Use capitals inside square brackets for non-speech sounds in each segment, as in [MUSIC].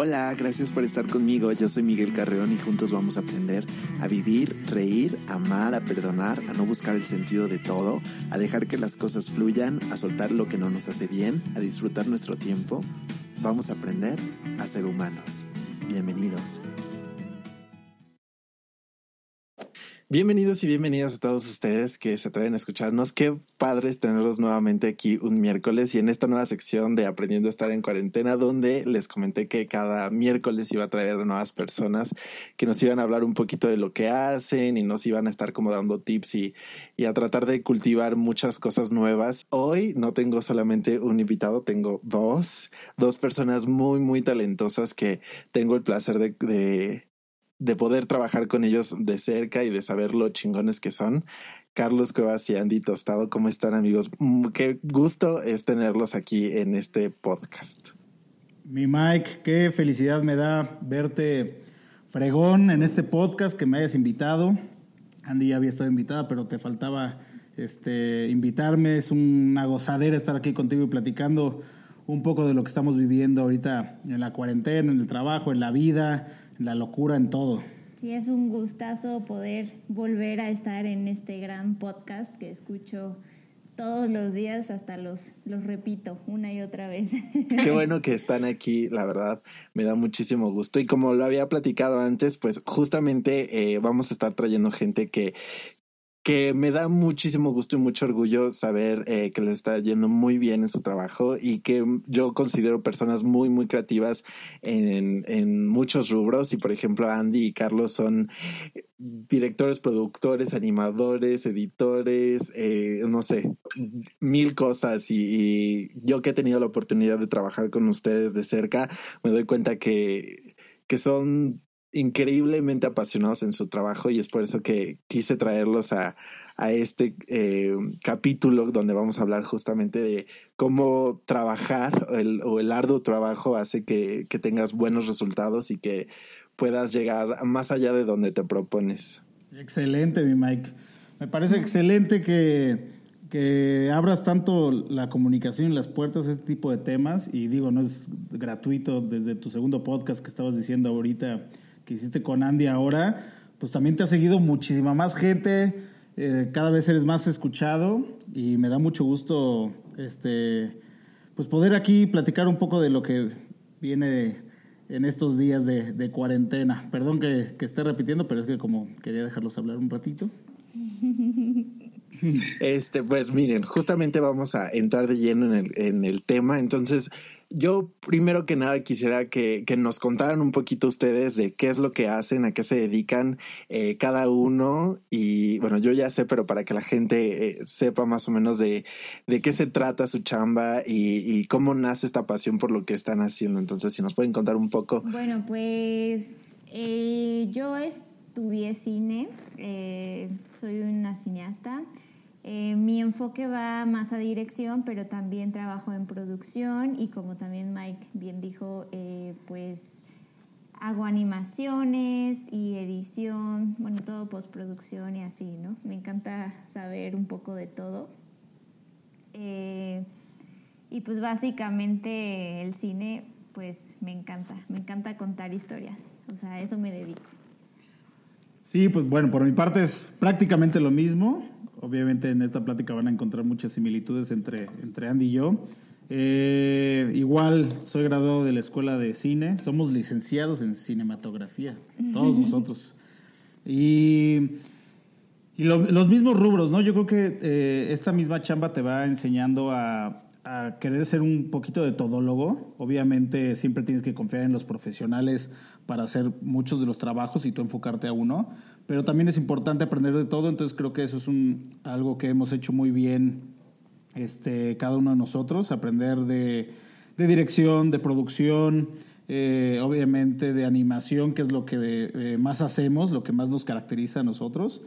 Hola, gracias por estar conmigo. Yo soy Miguel Carreón y juntos vamos a aprender a vivir, reír, amar, a perdonar, a no buscar el sentido de todo, a dejar que las cosas fluyan, a soltar lo que no nos hace bien, a disfrutar nuestro tiempo. Vamos a aprender a ser humanos. Bienvenidos. Bienvenidos y bienvenidas a todos ustedes que se atreven a escucharnos. Qué padre es tenerlos nuevamente aquí un miércoles y en esta nueva sección de Aprendiendo a estar en cuarentena, donde les comenté que cada miércoles iba a traer nuevas personas que nos iban a hablar un poquito de lo que hacen y nos iban a estar como dando tips y, y a tratar de cultivar muchas cosas nuevas. Hoy no tengo solamente un invitado, tengo dos, dos personas muy, muy talentosas que tengo el placer de, de de poder trabajar con ellos de cerca y de saber lo chingones que son. Carlos Cuevas y Andy Tostado, ¿cómo están amigos? Mm, qué gusto es tenerlos aquí en este podcast. Mi Mike, qué felicidad me da verte fregón en este podcast que me hayas invitado. Andy ya había estado invitada, pero te faltaba este, invitarme. Es una gozadera estar aquí contigo y platicando un poco de lo que estamos viviendo ahorita en la cuarentena, en el trabajo, en la vida, la locura en todo. Sí, es un gustazo poder volver a estar en este gran podcast que escucho todos los días, hasta los, los repito una y otra vez. [LAUGHS] Qué bueno que están aquí, la verdad, me da muchísimo gusto. Y como lo había platicado antes, pues justamente eh, vamos a estar trayendo gente que, que me da muchísimo gusto y mucho orgullo saber eh, que les está yendo muy bien en su trabajo y que yo considero personas muy, muy creativas en, en muchos rubros. Y por ejemplo, Andy y Carlos son directores, productores, animadores, editores, eh, no sé, mil cosas. Y, y yo que he tenido la oportunidad de trabajar con ustedes de cerca, me doy cuenta que, que son increíblemente apasionados en su trabajo y es por eso que quise traerlos a, a este eh, capítulo donde vamos a hablar justamente de cómo trabajar el, o el arduo trabajo hace que, que tengas buenos resultados y que puedas llegar más allá de donde te propones. Excelente, mi Mike. Me parece excelente que, que abras tanto la comunicación y las puertas a este tipo de temas. Y digo, no es gratuito desde tu segundo podcast que estabas diciendo ahorita que hiciste con Andy ahora, pues también te ha seguido muchísima más gente, eh, cada vez eres más escuchado y me da mucho gusto este, pues poder aquí platicar un poco de lo que viene en estos días de, cuarentena. Perdón que, que, esté repitiendo, pero es que como quería dejarlos hablar un ratito. [LAUGHS] Este, pues miren, justamente vamos a entrar de lleno en el, en el tema. Entonces, yo primero que nada quisiera que, que, nos contaran un poquito ustedes de qué es lo que hacen, a qué se dedican eh, cada uno. Y bueno, yo ya sé, pero para que la gente eh, sepa más o menos de, de qué se trata su chamba y, y, cómo nace esta pasión por lo que están haciendo. Entonces, si nos pueden contar un poco. Bueno, pues eh, yo estudié cine, soy una cineasta. Eh, mi enfoque va más a dirección, pero también trabajo en producción y como también Mike bien dijo, eh, pues hago animaciones y edición, bueno, todo postproducción y así, ¿no? Me encanta saber un poco de todo. Eh, y pues básicamente el cine, pues me encanta, me encanta contar historias, o sea, a eso me dedico. Sí, pues bueno, por mi parte es prácticamente lo mismo. Obviamente en esta plática van a encontrar muchas similitudes entre, entre Andy y yo. Eh, igual soy graduado de la escuela de cine, somos licenciados en cinematografía, todos nosotros. Y, y los mismos rubros, ¿no? Yo creo que eh, esta misma chamba te va enseñando a, a, querer ser un poquito de todólogo. Obviamente siempre tienes que confiar en los profesionales para hacer muchos de los trabajos y tú enfocarte a uno, pero también es importante aprender de todo, entonces creo que eso es un, algo que hemos hecho muy bien este, cada uno de nosotros, aprender de, de dirección, de producción, eh, obviamente de animación, que es lo que eh, más hacemos, lo que más nos caracteriza a nosotros.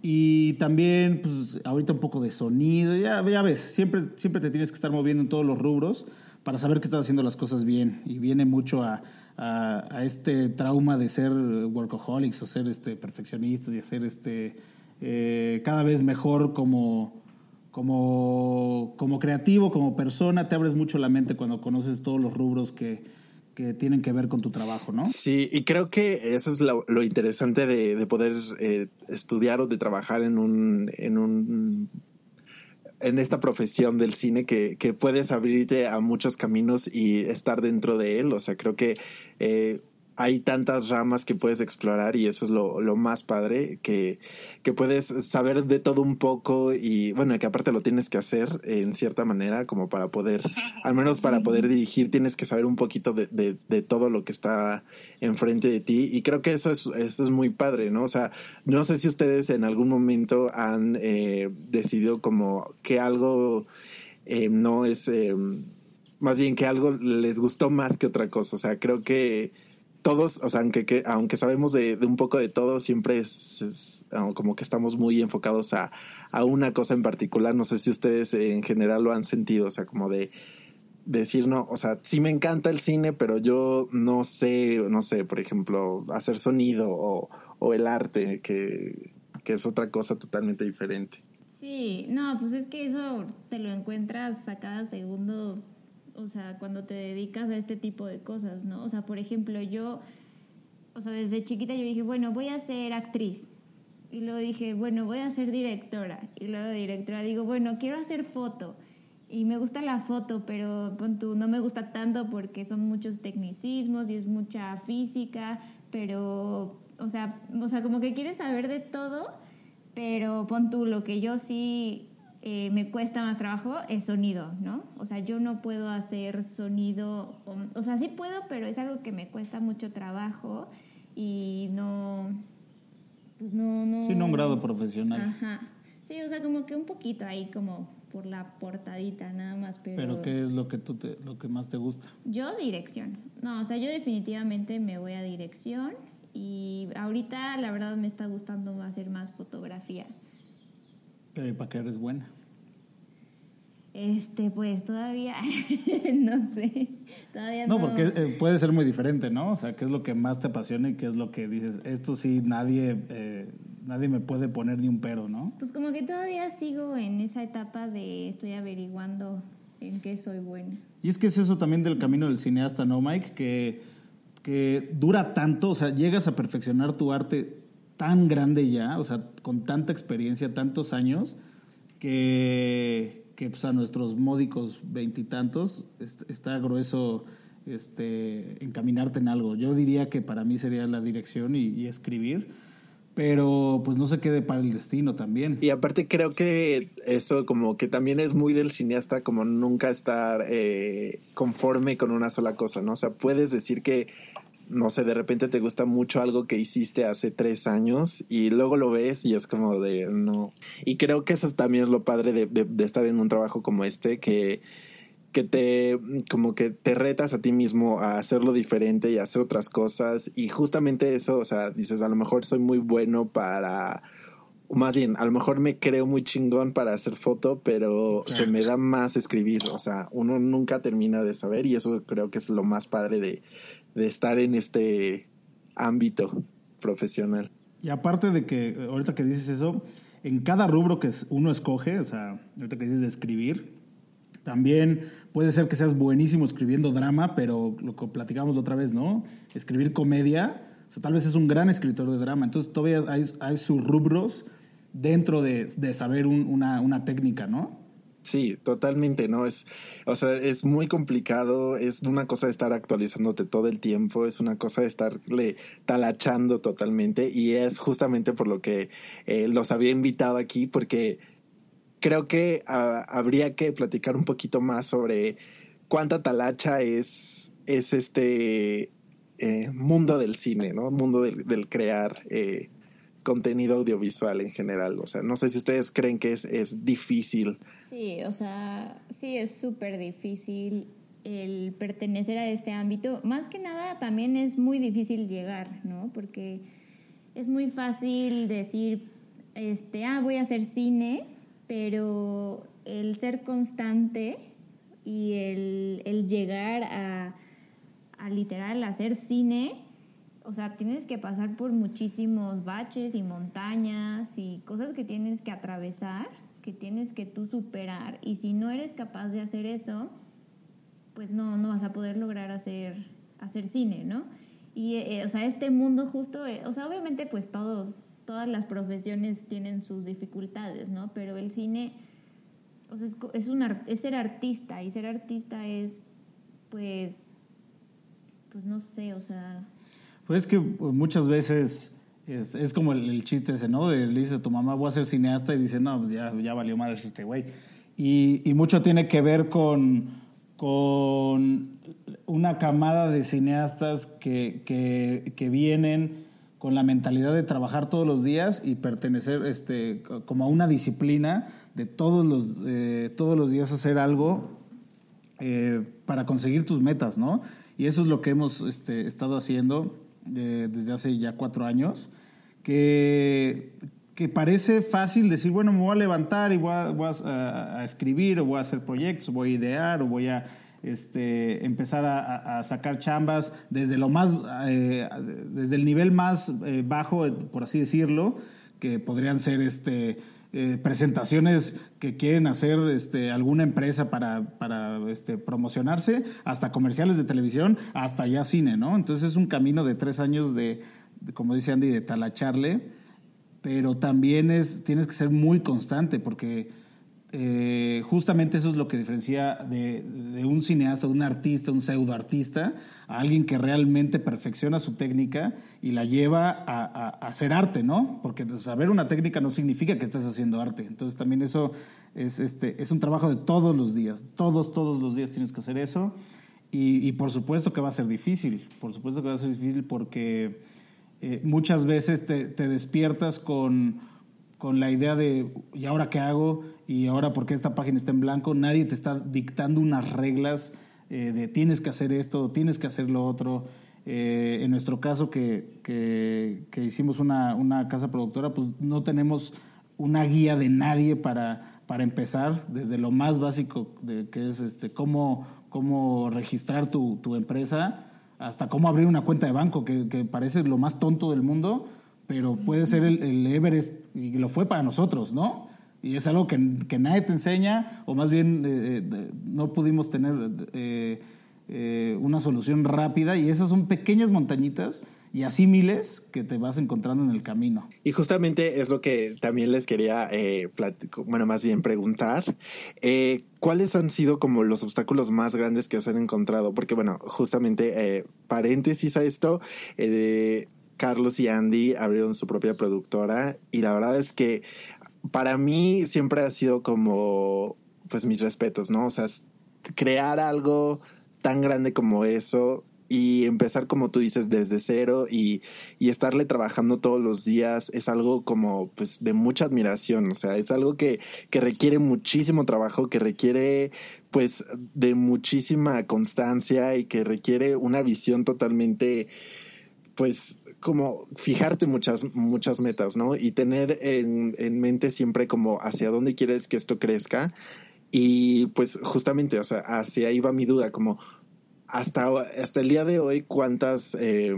Y también, pues, ahorita un poco de sonido, ya, ya ves, siempre, siempre te tienes que estar moviendo en todos los rubros para saber que estás haciendo las cosas bien. Y viene mucho a, a, este trauma de ser workaholics o ser este, perfeccionistas y hacer este, eh, cada vez mejor como, como, como creativo, como persona. Te abres mucho la mente cuando conoces todos los rubros que, que tienen que ver con tu trabajo, ¿no? Sí, y creo que eso es lo, interesante de, poder eh, estudiar o de trabajar en un, en un en esta profesión del cine que, que puedes abrirte a muchos caminos y estar dentro de él. O sea, creo que eh, hay tantas ramas que puedes explorar y eso es lo, lo más padre, que, que, puedes saber de todo un poco y bueno, que aparte lo tienes que hacer en cierta manera como para poder, al menos para poder dirigir, tienes que saber un poquito de, de, de todo lo que está enfrente de ti y creo que eso es, eso es muy padre, ¿no? O sea, no sé si ustedes en algún momento han eh, decidido como que algo eh, no es... Eh, más bien que algo les gustó más que otra cosa. O sea, creo que todos, o sea, aunque, aunque sabemos de, un poco de todo, siempre es, ah, como que estamos muy enfocados a, a, una cosa en particular. No sé si ustedes en general lo han sentido, o sea, como de decir, no, o sea, sí me encanta el cine, pero yo no sé, no sé, por ejemplo, hacer sonido o, o el arte, que, que es otra cosa totalmente diferente. Sí, no, pues es que eso te lo encuentras a cada segundo o sea, cuando te dedicas a este tipo de cosas, ¿no? O sea, por ejemplo, yo, o sea, desde chiquita yo dije, bueno, voy a ser actriz. Y luego dije, bueno, voy a ser directora. Y luego de directora digo, bueno, quiero hacer foto. Y me gusta la foto, pero tú, no me gusta tanto porque son muchos tecnicismos y es mucha física, pero, o sea, o sea, como que quieres saber de todo, pero pon tú, lo que yo sí eh, me cuesta más trabajo es sonido, ¿no? O sea, yo no puedo hacer sonido, o, sea, sí puedo, pero es algo que me cuesta mucho trabajo y no, pues no, no. Sí, no un grado profesional. Ajá. Sí, o sea, como que un poquito ahí como por la portadita nada más, pero... ¿Pero qué es lo que, tú te, lo que más te gusta? Yo dirección. No, o sea, yo definitivamente me voy a dirección y ahorita la verdad me está gustando hacer más fotografía. ¿Para qué eres buena? Este, pues todavía [LAUGHS] no sé. Todavía no, porque eh, puede ser muy diferente, ¿no? O sea, ¿qué es lo que más te apasiona y qué es lo que dices? Esto sí, nadie, eh, nadie me puede poner ni un pero, ¿no? Pues como que todavía sigo en esa etapa de estoy averiguando en qué soy buena. Y es que es eso también del camino del cineasta, ¿no, Mike? Que, que dura tanto, o sea, llegas a perfeccionar tu arte tan grande ya, o sea, con tanta experiencia, tantos años, que, que pues, a nuestros módicos veintitantos está grueso este, encaminarte en algo. Yo diría que para mí sería la dirección y, escribir, pero pues no se quede para el destino también. Y aparte creo que eso como que también es muy del cineasta como nunca estar eh, conforme con una sola cosa, ¿no? O sea, puedes decir que no sé, de repente te gusta mucho algo que hiciste hace tres años y luego lo ves y es como de no. Y creo que eso también es lo padre de, de, estar en un trabajo como este, que, que te, como que te retas a ti mismo a hacerlo diferente y a hacer otras cosas. Y justamente eso, o sea, dices, a lo mejor soy muy bueno para más bien, a lo mejor me creo muy chingón para hacer foto, pero se me da más escribir. O sea, uno nunca termina de saber y eso creo que es lo más padre de, de estar en este ámbito profesional. Y aparte de que, ahorita que dices eso, en cada rubro que uno escoge, o sea, ahorita que dices de escribir, también puede ser que seas buenísimo escribiendo drama, pero lo que platicamos la otra vez, ¿no? Escribir comedia, o sea, tal vez es un gran escritor de drama, entonces todavía hay, hay sus rubros dentro de, de saber una, una técnica, ¿no? Sí, totalmente, ¿no? Es, o sea, es muy complicado, es una cosa de estar actualizándote todo el tiempo, es una cosa de estarle talachando totalmente y es justamente por lo que eh, los había invitado aquí porque creo que ah, habría que platicar un poquito más sobre cuánta talacha es, es este eh, mundo del cine, ¿no? Mundo del, del crear eh, contenido audiovisual en general. O sea, no sé si ustedes creen que es, es difícil Sí, o sea, sí es súper difícil el pertenecer a este ámbito, más que nada también es muy difícil llegar, ¿no? Porque es muy fácil decir, este, ah, voy a hacer cine, pero el ser constante y el, llegar a, a literal hacer cine, o sea, tienes que pasar por muchísimos baches y montañas y cosas que tienes que atravesar, tienes que tú superar. Y si no eres capaz de hacer eso, pues no, no vas a poder lograr hacer, hacer cine, ¿no? Y, eh, o sea, este mundo justo, eh, o sea, obviamente pues todos, todas las profesiones tienen sus dificultades, ¿no? Pero el cine, o sea, es, un, es ser artista y ser artista es, pues, pues no sé, o sea... Pues es que muchas veces es, es como el, chiste ese, ¿no? De, le dice a tu mamá, voy a ser cineasta y dice, no, pues ya, ya valió madre este güey. Y, y mucho tiene que ver con con una camada de cineastas que, que, vienen con la mentalidad de trabajar todos los días y pertenecer este, como a una disciplina de todos los, todos los días hacer algo eh, para conseguir tus metas, ¿no? Y eso es lo que hemos este, estado haciendo eh, desde hace ya cuatro años, que, parece fácil decir, bueno, me voy a levantar y voy a, escribir o voy a hacer proyectos, voy a idear o voy a este, empezar a, sacar chambas desde lo más, eh, desde el nivel más eh, bajo, por así decirlo, que podrían ser este, eh, presentaciones que quieren hacer este, alguna empresa para, para este, promocionarse, hasta comerciales de televisión, hasta ya cine, ¿no? Entonces es un camino de tres años de como dice Andy, de talacharle pero también es, tienes que ser muy constante porque eh, justamente eso es lo que diferencia de, un cineasta, de un artista, un pseudoartista, a alguien que realmente perfecciona su técnica y la lleva a, hacer arte, ¿no? Porque saber una técnica no significa que estés haciendo arte. Entonces también eso es, este, es un trabajo de todos los días. Todos, todos los días tienes que hacer eso. Y, por supuesto que va a ser difícil. Por supuesto que va a ser difícil porque eh, muchas veces te, despiertas con, con, la idea de, ¿y ahora qué hago? ¿Y ahora por qué esta página está en blanco? Nadie te está dictando unas reglas eh, de tienes que hacer esto, tienes que hacer lo otro. Eh, en nuestro caso, que, que, hicimos una, una, casa productora, pues no tenemos una guía de nadie para, para empezar, desde lo más básico, de, que es este, cómo, cómo registrar tu, tu empresa hasta cómo abrir una cuenta de banco, que, parece lo más tonto del mundo, pero puede ser el, Everest, y lo fue para nosotros, ¿no? Y es algo que, nadie te enseña, o más bien eh, eh, no pudimos tener eh, una solución rápida, y esas son pequeñas montañitas y así miles que te vas encontrando en el camino. Y justamente es lo que también les quería, eh, bueno, más bien preguntar. Eh, ¿Cuáles han sido como los obstáculos más grandes que os han encontrado? Porque, bueno, justamente, eh, paréntesis a esto, Carlos y Andy abrieron su propia productora y la verdad es que para mí siempre ha sido como, pues mis respetos, ¿no? O sea, crear algo tan grande como eso y empezar como tú dices desde cero y, y, estarle trabajando todos los días es algo como pues de mucha admiración, o sea, es algo que, que requiere muchísimo trabajo, que requiere pues de muchísima constancia y que requiere una visión totalmente pues como fijarte muchas, muchas metas, ¿no? Y tener en, en mente siempre como hacia dónde quieres que esto crezca. Y pues justamente, o sea, hacia ahí va mi duda, como hasta, hasta el día de hoy, ¿cuántas, eh,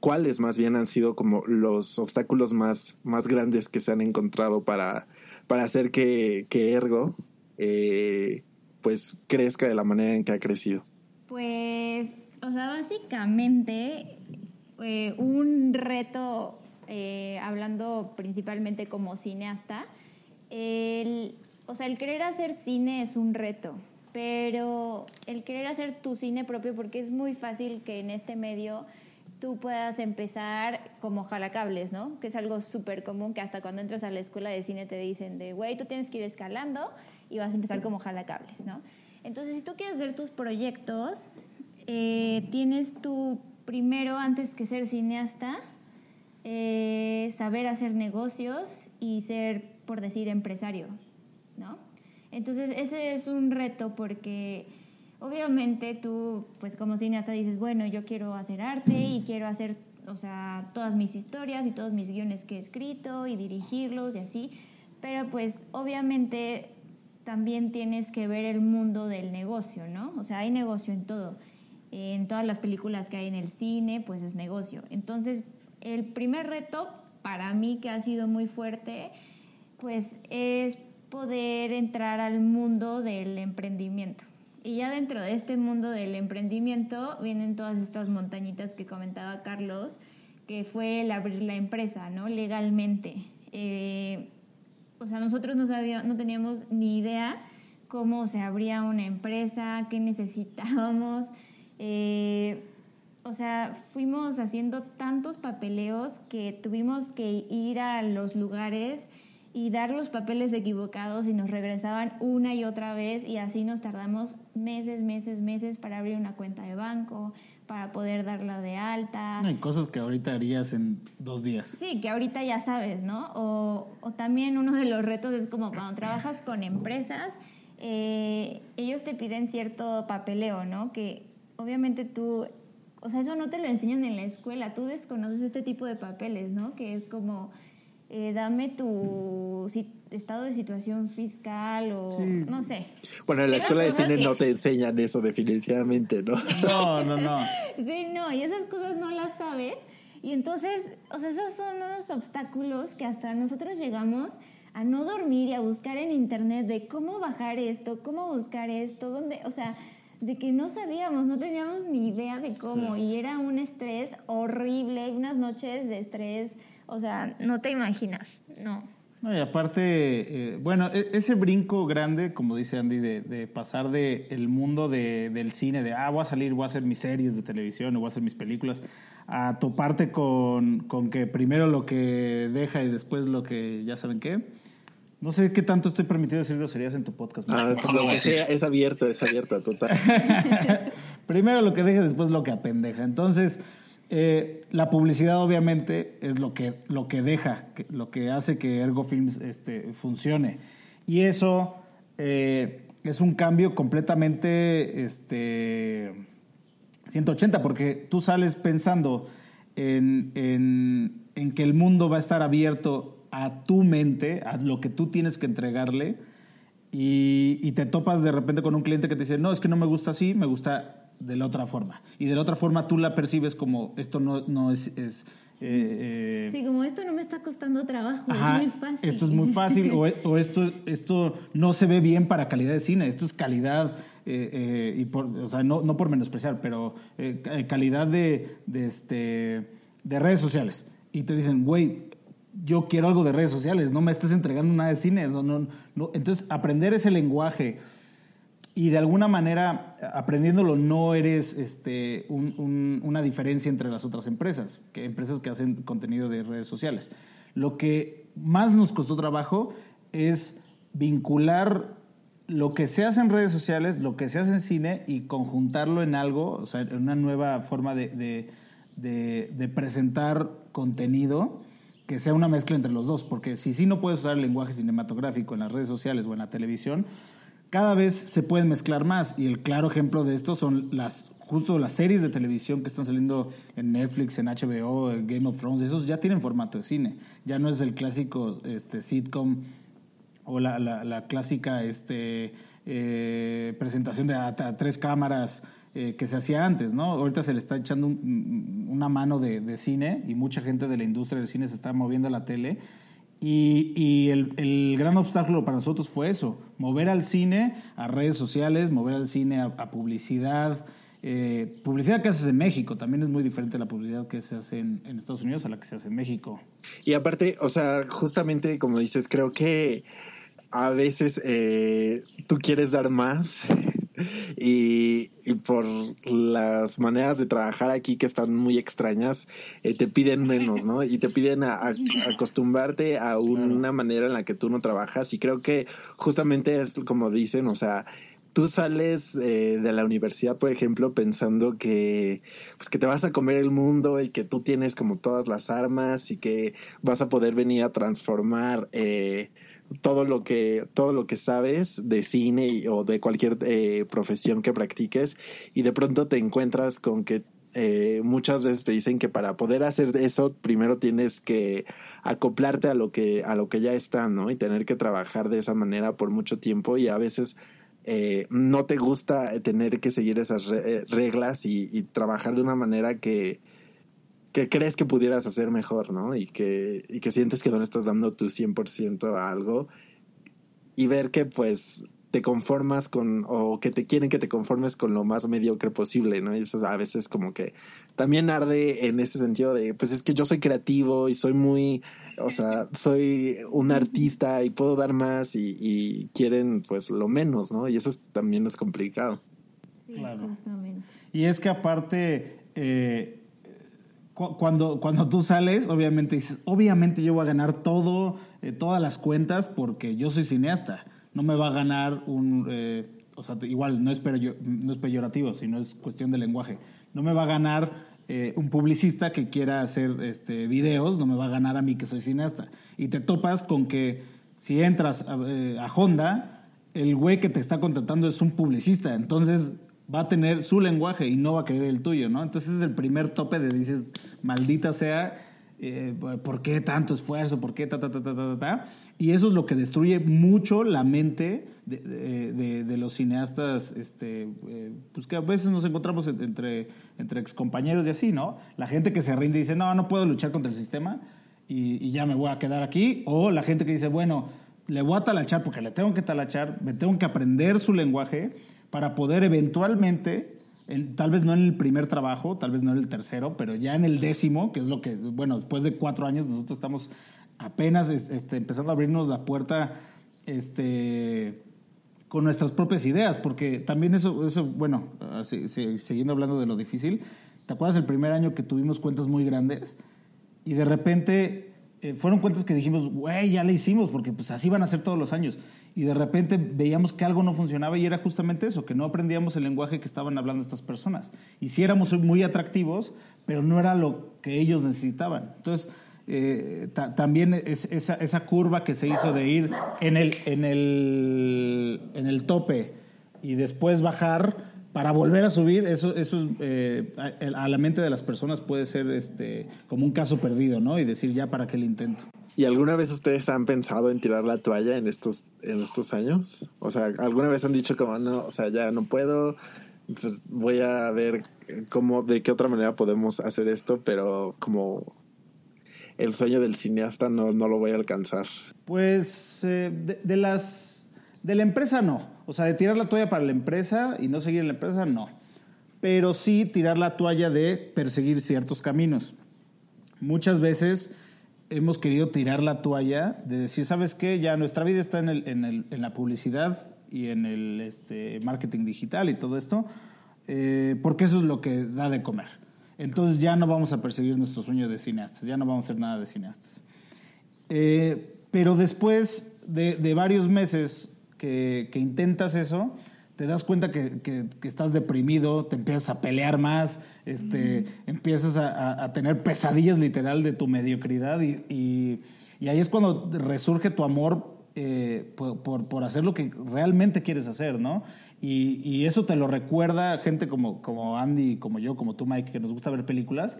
cuáles más bien han sido como los obstáculos más, más grandes que se han encontrado para, para hacer que, que Ergo eh, pues crezca de la manera en que ha crecido? Pues, o sea, básicamente eh, un reto, hablando principalmente como cineasta, el, o sea, el querer hacer cine es un reto pero el querer hacer tu cine propio, porque es muy fácil que en este medio tú puedas empezar como jalacables, ¿no? Que es algo súper común que hasta cuando entras a la escuela de cine te dicen de, güey, tú tienes que ir escalando y vas a empezar como jalacables, ¿no? Entonces, si tú quieres hacer tus proyectos, eh, tienes tú primero, antes que ser cineasta, eh, saber hacer negocios y ser, por decir, empresario, ¿no? Entonces, ese es un reto porque, obviamente tú, pues como cineasta dices, bueno, yo quiero hacer arte y quiero hacer, o sea, todas mis historias y todos mis guiones que he escrito y dirigirlos y así, pero pues obviamente también tienes que ver el mundo del negocio, ¿no? O sea, hay negocio en todo. En todas las películas que hay en el cine, pues es negocio. Entonces, el primer reto para mí que ha sido muy fuerte, pues es poder entrar al mundo del emprendimiento. Y ya dentro de este mundo del emprendimiento vienen todas estas montañitas que comentaba Carlos, que fue el abrir la empresa, ¿no? Legalmente. Eh, o sea, nosotros no, sabíamos, no teníamos ni idea cómo se abría una empresa, qué necesitábamos. Eh, o sea, fuimos haciendo tantos papeleos que tuvimos que ir a los lugares y dar los papeles equivocados y nos regresaban una y otra vez y así nos tardamos meses, meses, meses para abrir una cuenta de banco, para poder darla de alta. Hay cosas que ahorita harías en dos días. Sí, que ahorita ya sabes, ¿no? O, o también uno de los retos es como cuando trabajas con empresas, eh, ellos te piden cierto papeleo, ¿no? Que obviamente tú o sea, eso no te lo enseñan en la escuela, tú desconoces este tipo de papeles, ¿no? Que es como, eh, dame tu estado de situación fiscal o no sé. Bueno, en la escuela de cine no te enseñan eso definitivamente, ¿no? No, no, no. [LAUGHS] sí, no, y esas cosas no las sabes. Y entonces, o sea, esos son unos obstáculos que hasta nosotros llegamos a no dormir y a buscar en internet de cómo bajar esto, cómo buscar esto, dónde, o sea, de que no sabíamos, no teníamos ni idea de cómo y era un estrés horrible, unas noches de estrés, o sea, no te imaginas, no. No, y aparte, eh, bueno, e, ese brinco grande, como dice Andy, de, pasar del el mundo de, del cine, de, ah, voy a salir, voy a hacer mis series de televisión o voy a hacer mis películas, a toparte con, con que primero lo que deja y después lo que ya saben qué, no sé qué tanto estoy permitido decir groserías en tu podcast. Ah, lo que sea, es abierto, es abierto, total. [LAUGHS] Primero lo que deja, después lo que apendeja. Entonces, eh, la publicidad obviamente es lo que, lo que deja, lo que hace que Ergo Films este, funcione. Y eso eh, es un cambio completamente este, 180, porque tú sales pensando en, que el mundo va a estar abierto a tu mente, a lo que tú tienes que entregarle, y, te topas de repente con un cliente que te dice, no, es que no me gusta así, me gusta de la otra forma. Y de la otra forma tú la percibes como, esto no, no es... es eh, eh, sí, como esto no me está costando trabajo, es muy fácil. Esto es muy fácil, [LAUGHS] o, esto, esto no se ve bien para calidad de cine, esto es calidad, eh, y por, o sea, no, no por menospreciar, pero calidad de, de, este, de redes sociales. Y te dicen, güey, yo quiero algo de redes sociales, no me estés entregando nada de cine. No, no, Entonces, aprender ese lenguaje y de alguna manera, aprendiéndolo, no eres este, una diferencia entre las otras empresas, que empresas que hacen contenido de redes sociales. Lo que más nos costó trabajo es vincular lo que se hace en redes sociales, lo que se hace en cine y conjuntarlo en algo, o sea, en una nueva forma de, de presentar contenido que sea una mezcla entre los dos, porque si sí no puedes usar el lenguaje cinematográfico en las redes sociales o en la televisión, cada vez se pueden mezclar más y el claro ejemplo de esto son las justo las series de televisión que están saliendo en Netflix, en HBO, en Game of Thrones, esos ya tienen formato de cine, ya no es el clásico este sitcom o la, la, clásica este eh, presentación de tres cámaras eh, que se hacía antes, ¿no? Ahorita se le está echando una mano de, cine y mucha gente de la industria del cine se está moviendo a la tele. Y, el, gran obstáculo para nosotros fue eso, mover al cine a redes sociales, mover al cine a, publicidad. Eh, publicidad que haces en México también es muy diferente a la publicidad que se hace en, Estados Unidos a la que se hace en México. Y aparte, o sea, justamente como dices, creo que a veces eh, tú quieres dar más [LAUGHS] y, por las maneras de trabajar aquí que están muy extrañas, eh, te piden menos, ¿no? Y te piden a, acostumbrarte a una manera en la que tú no trabajas y creo que justamente es como dicen, o sea, tú sales eh, de la universidad, por ejemplo, pensando que, pues, que te vas a comer el mundo y que tú tienes como todas las armas y que vas a poder venir a transformar eh, todo lo que todo lo que sabes de cine o de cualquier eh, profesión que practiques y de pronto te encuentras con que eh, muchas veces te dicen que para poder hacer eso primero tienes que acoplarte a lo que a lo que ya está no y tener que trabajar de esa manera por mucho tiempo y a veces eh, no te gusta tener que seguir esas reglas y, y, trabajar de una manera que que crees que pudieras hacer mejor, ¿no? Y que, y que sientes que no le estás dando tu 100% a algo y ver que pues te conformas con, o que te quieren que te conformes con lo más mediocre posible, ¿no? Y eso a veces como que también arde en ese sentido de, pues es que yo soy creativo y soy muy, o sea, soy un artista y puedo dar más y, y quieren pues lo menos, ¿no? Y eso también es complicado. Sí, justamente. Y es que aparte, eh, cuando, cuando tú sales, obviamente dices, obviamente yo voy a ganar todo, eh, todas las cuentas porque yo soy cineasta. No me va a ganar un, eh, o sea, igual no es, no es peyorativo, sino es cuestión de lenguaje. No me va a ganar eh, un publicista que quiera hacer este, videos, no me va a ganar a mí que soy cineasta. Y te topas con que si entras a, a Honda, el güey que te está contratando es un publicista. Entonces va a tener su lenguaje y no va a querer el tuyo, ¿no? Entonces es el primer tope de dices, maldita sea, eh, ¿por qué tanto esfuerzo? ¿Por qué ta, ta, ta, ta, ta, ta? Y eso es lo que destruye mucho la mente de, los cineastas, este, eh, pues que a veces nos encontramos entre, entre excompañeros y así, ¿no? La gente que se rinde y dice, no, no puedo luchar contra el sistema y, y ya me voy a quedar aquí. O la gente que dice, bueno, le voy a talachar porque le tengo que talachar, me tengo que aprender su lenguaje para poder eventualmente, tal vez no en el primer trabajo, tal vez no en el tercero, pero ya en el décimo, que es lo que, bueno, después de cuatro años nosotros estamos apenas este, empezando a abrirnos la puerta este, con nuestras propias ideas, porque también eso, eso bueno, siguiendo hablando de lo difícil, ¿te acuerdas el primer año que tuvimos cuentas muy grandes? Y de repente eh, fueron cuentas que dijimos, güey, ya le hicimos, porque pues así van a ser todos los años y de repente veíamos que algo no funcionaba y era justamente eso, que no aprendíamos el lenguaje que estaban hablando estas personas. Y sí éramos muy atractivos, pero no era lo que ellos necesitaban. Entonces, eh, también es, esa, esa, curva que se hizo de ir en el, en, el, en el tope y después bajar para volver a subir, eso, eso eh, a, a, la mente de las personas puede ser este, como un caso perdido, ¿no? Y decir, ya, ¿para qué el intento? ¿Y alguna vez ustedes han pensado en tirar la toalla en estos, en estos años? O sea, ¿alguna vez han dicho como, no, o sea, ya no puedo, pues voy a ver cómo, de qué otra manera podemos hacer esto, pero como el sueño del cineasta no, no lo voy a alcanzar? Pues eh, de, de, las, de la empresa no. O sea, de tirar la toalla para la empresa y no seguir en la empresa, no. Pero sí tirar la toalla de perseguir ciertos caminos. Muchas veces hemos querido tirar la toalla de decir, ¿sabes qué? Ya nuestra vida está en, el, en, el, en la publicidad y en el este, marketing digital y todo esto, eh, porque eso es lo que da de comer. Entonces ya no vamos a perseguir nuestro sueño de cineastas, ya no vamos a hacer nada de cineastas. Eh, pero después de, de varios meses que, que intentas eso, te das cuenta que, que, estás deprimido, te empiezas a pelear más, este, empiezas a, a, tener pesadillas literal de tu mediocridad y, y, y ahí es cuando resurge tu amor eh, por, por, por, hacer lo que realmente quieres hacer, ¿no? Y, y, eso te lo recuerda gente como, como Andy, como yo, como tú, Mike, que nos gusta ver películas.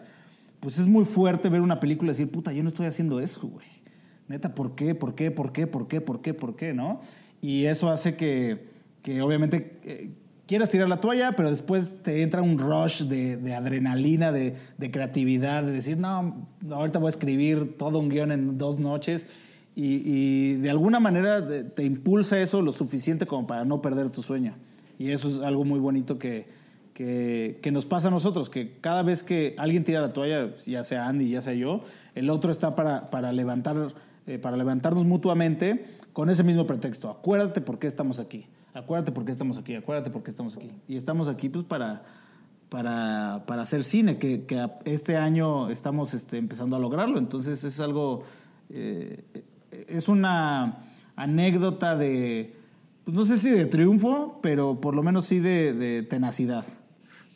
Pues es muy fuerte ver una película y decir, puta, yo no estoy haciendo eso, güey. Neta, ¿por qué? ¿Por qué? ¿Por qué? ¿Por qué? ¿Por qué? ¿Por qué? ¿No? Y eso hace que que obviamente eh, quieras tirar la toalla, pero después te entra un rush de, de adrenalina, de, de, creatividad, de decir, no, ahorita voy a escribir todo un guion en dos noches. Y, y de alguna manera te impulsa eso lo suficiente como para no perder tu sueño. Y eso es algo muy bonito que, que, que, nos pasa a nosotros, que cada vez que alguien tira la toalla, ya sea Andy, ya sea yo, el otro está para, para, levantar, eh, para levantarnos mutuamente con ese mismo pretexto. Acuérdate por qué estamos aquí acuérdate por qué estamos aquí, acuérdate por qué estamos aquí. Y estamos aquí pues para, para, para hacer cine, que, este año estamos este, empezando a lograrlo. Entonces es algo, eh, es una anécdota de, pues no sé si de triunfo, pero por lo menos sí de, tenacidad.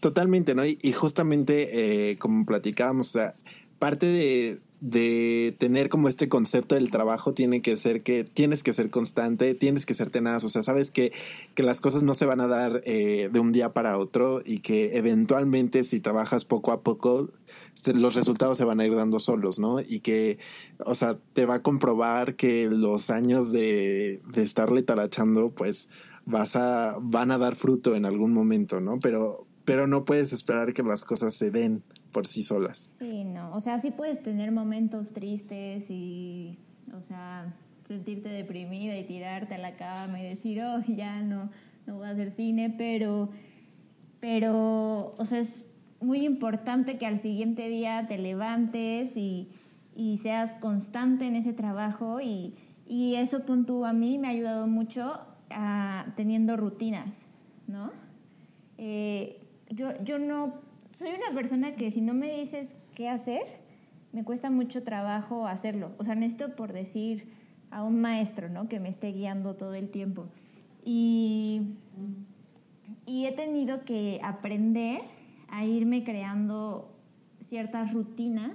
Totalmente, ¿no? Y, y justamente, eh, como platicábamos, o sea, parte de, de tener como este concepto del trabajo tiene que ser que tienes que ser constante, tienes que ser tenaz, o sea, sabes que, que las cosas no se van a dar eh, de un día para otro y que eventualmente si trabajas poco a poco, los resultados se van a ir dando solos, ¿no? Y que, o sea, te va a comprobar que los años de, de estarle talachando, pues vas a, van a dar fruto en algún momento, ¿no? Pero, pero no puedes esperar que las cosas se den por sí solas. Sí, no, o sea, sí puedes tener momentos tristes y, o sea, sentirte deprimida y tirarte a la cama y decir, oh, ya no, no voy a hacer cine, pero, pero, o sea, es muy importante que al siguiente día te levantes y, y seas constante en ese trabajo y, y eso, punto, a mí me ha ayudado mucho a, teniendo rutinas, ¿no? Eh, yo, yo no soy una persona que si no me dices qué hacer, me cuesta mucho trabajo hacerlo. O sea, necesito por decir a un maestro, ¿no? Que me esté guiando todo el tiempo. Y, y he tenido que aprender a irme creando ciertas rutinas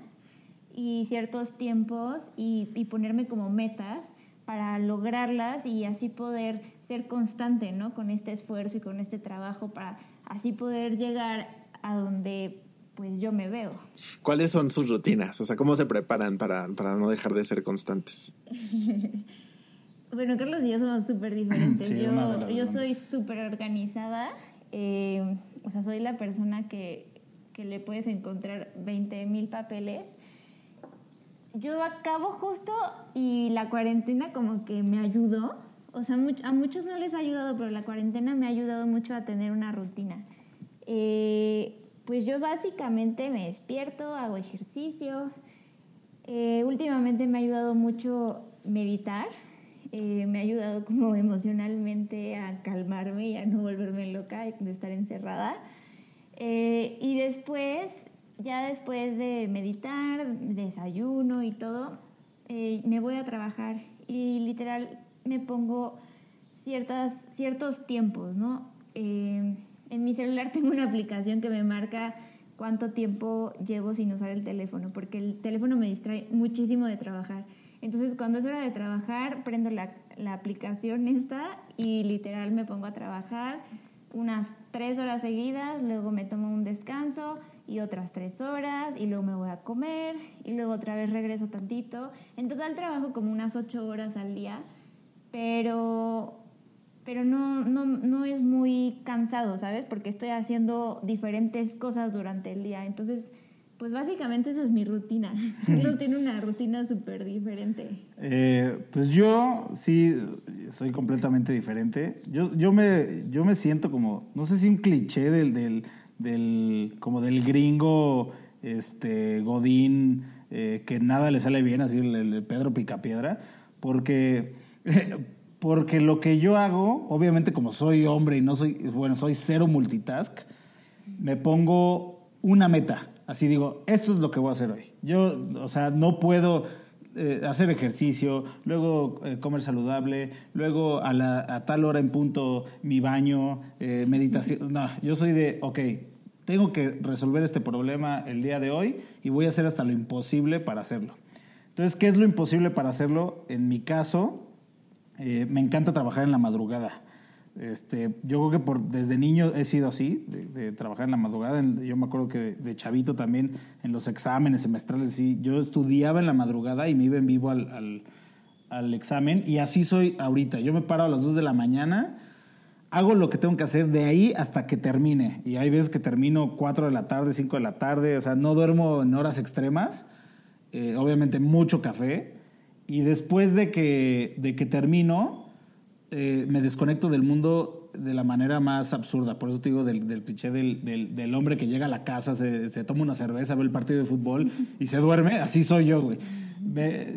y ciertos tiempos y, y, ponerme como metas para lograrlas y así poder ser constante, ¿no? Con este esfuerzo y con este trabajo para así poder llegar a donde pues yo me veo. ¿Cuáles son sus rutinas? O sea, ¿cómo se preparan para, para no dejar de ser constantes? [LAUGHS] bueno, Carlos y yo somos súper diferentes. yo, yo soy súper organizada. Eh, o sea, soy la persona que, que le puedes encontrar 20 mil papeles. Yo acabo justo y la cuarentena como que me ayudó. O sea, a muchos no les ha ayudado, pero la cuarentena me ha ayudado mucho a tener una rutina. Eh, pues yo básicamente me despierto, hago ejercicio. Eh, últimamente me ha ayudado mucho meditar. Eh, me ha ayudado [LAUGHS] como emocionalmente a calmarme y a no volverme loca de estar encerrada. y después, ya después de meditar, desayuno y todo, me voy a trabajar y literal me pongo ciertas, ciertos tiempos, ¿no? En mi celular tengo una aplicación que me marca cuánto tiempo llevo sin usar el teléfono, porque el teléfono me distrae muchísimo de trabajar. Entonces, cuando es hora de trabajar, prendo la, la aplicación esta y literal me pongo a trabajar unas tres horas seguidas, luego me tomo un descanso y otras tres horas y luego me voy a comer y luego otra vez regreso tantito. En total trabajo como unas ocho horas al día, pero pero no, no, no es muy cansado, ¿sabes? Porque estoy haciendo diferentes cosas durante el día. Entonces, pues básicamente esa es mi rutina. [LAUGHS] Carlos tiene una rutina súper diferente. Eh, pues yo sí soy completamente diferente. Yo, yo, me, yo me siento como, no sé si un cliché del, del, del como del gringo este, Godín, eh, que nada le sale bien, así el, el Pedro Picapiedra, porque [LAUGHS] porque lo que yo hago, obviamente como soy hombre y no soy, bueno, soy cero multitask, me pongo una meta. Así digo, esto es lo que voy a hacer hoy. Yo, o sea, no puedo eh, hacer ejercicio, luego eh, comer saludable, luego a, tal hora en punto mi baño, eh, meditación. No, yo soy de, ok, tengo que resolver este problema el día de hoy y voy a hacer hasta lo imposible para hacerlo. Entonces, ¿qué es lo imposible para hacerlo? En mi caso, eh, me encanta trabajar en la madrugada. Este, yo creo que por, desde niño he sido así, de, trabajar en la madrugada. yo me acuerdo que de, chavito también, en los exámenes semestrales, sí, yo estudiaba en la madrugada y me iba en vivo al, al, examen. Y así soy ahorita. Yo me paro a las 2 de la mañana, hago lo que tengo que hacer de ahí hasta que termine. Y hay veces que termino 4 de la tarde, 5 de la tarde, o sea, no duermo en horas extremas. Eh, obviamente mucho café y después de que, de que termino, eh, me desconecto del mundo de la manera más absurda. Por eso te digo del, del cliché del, del, hombre que llega a la casa, se, se, toma una cerveza, ve el partido de fútbol y se duerme. Así soy yo, güey.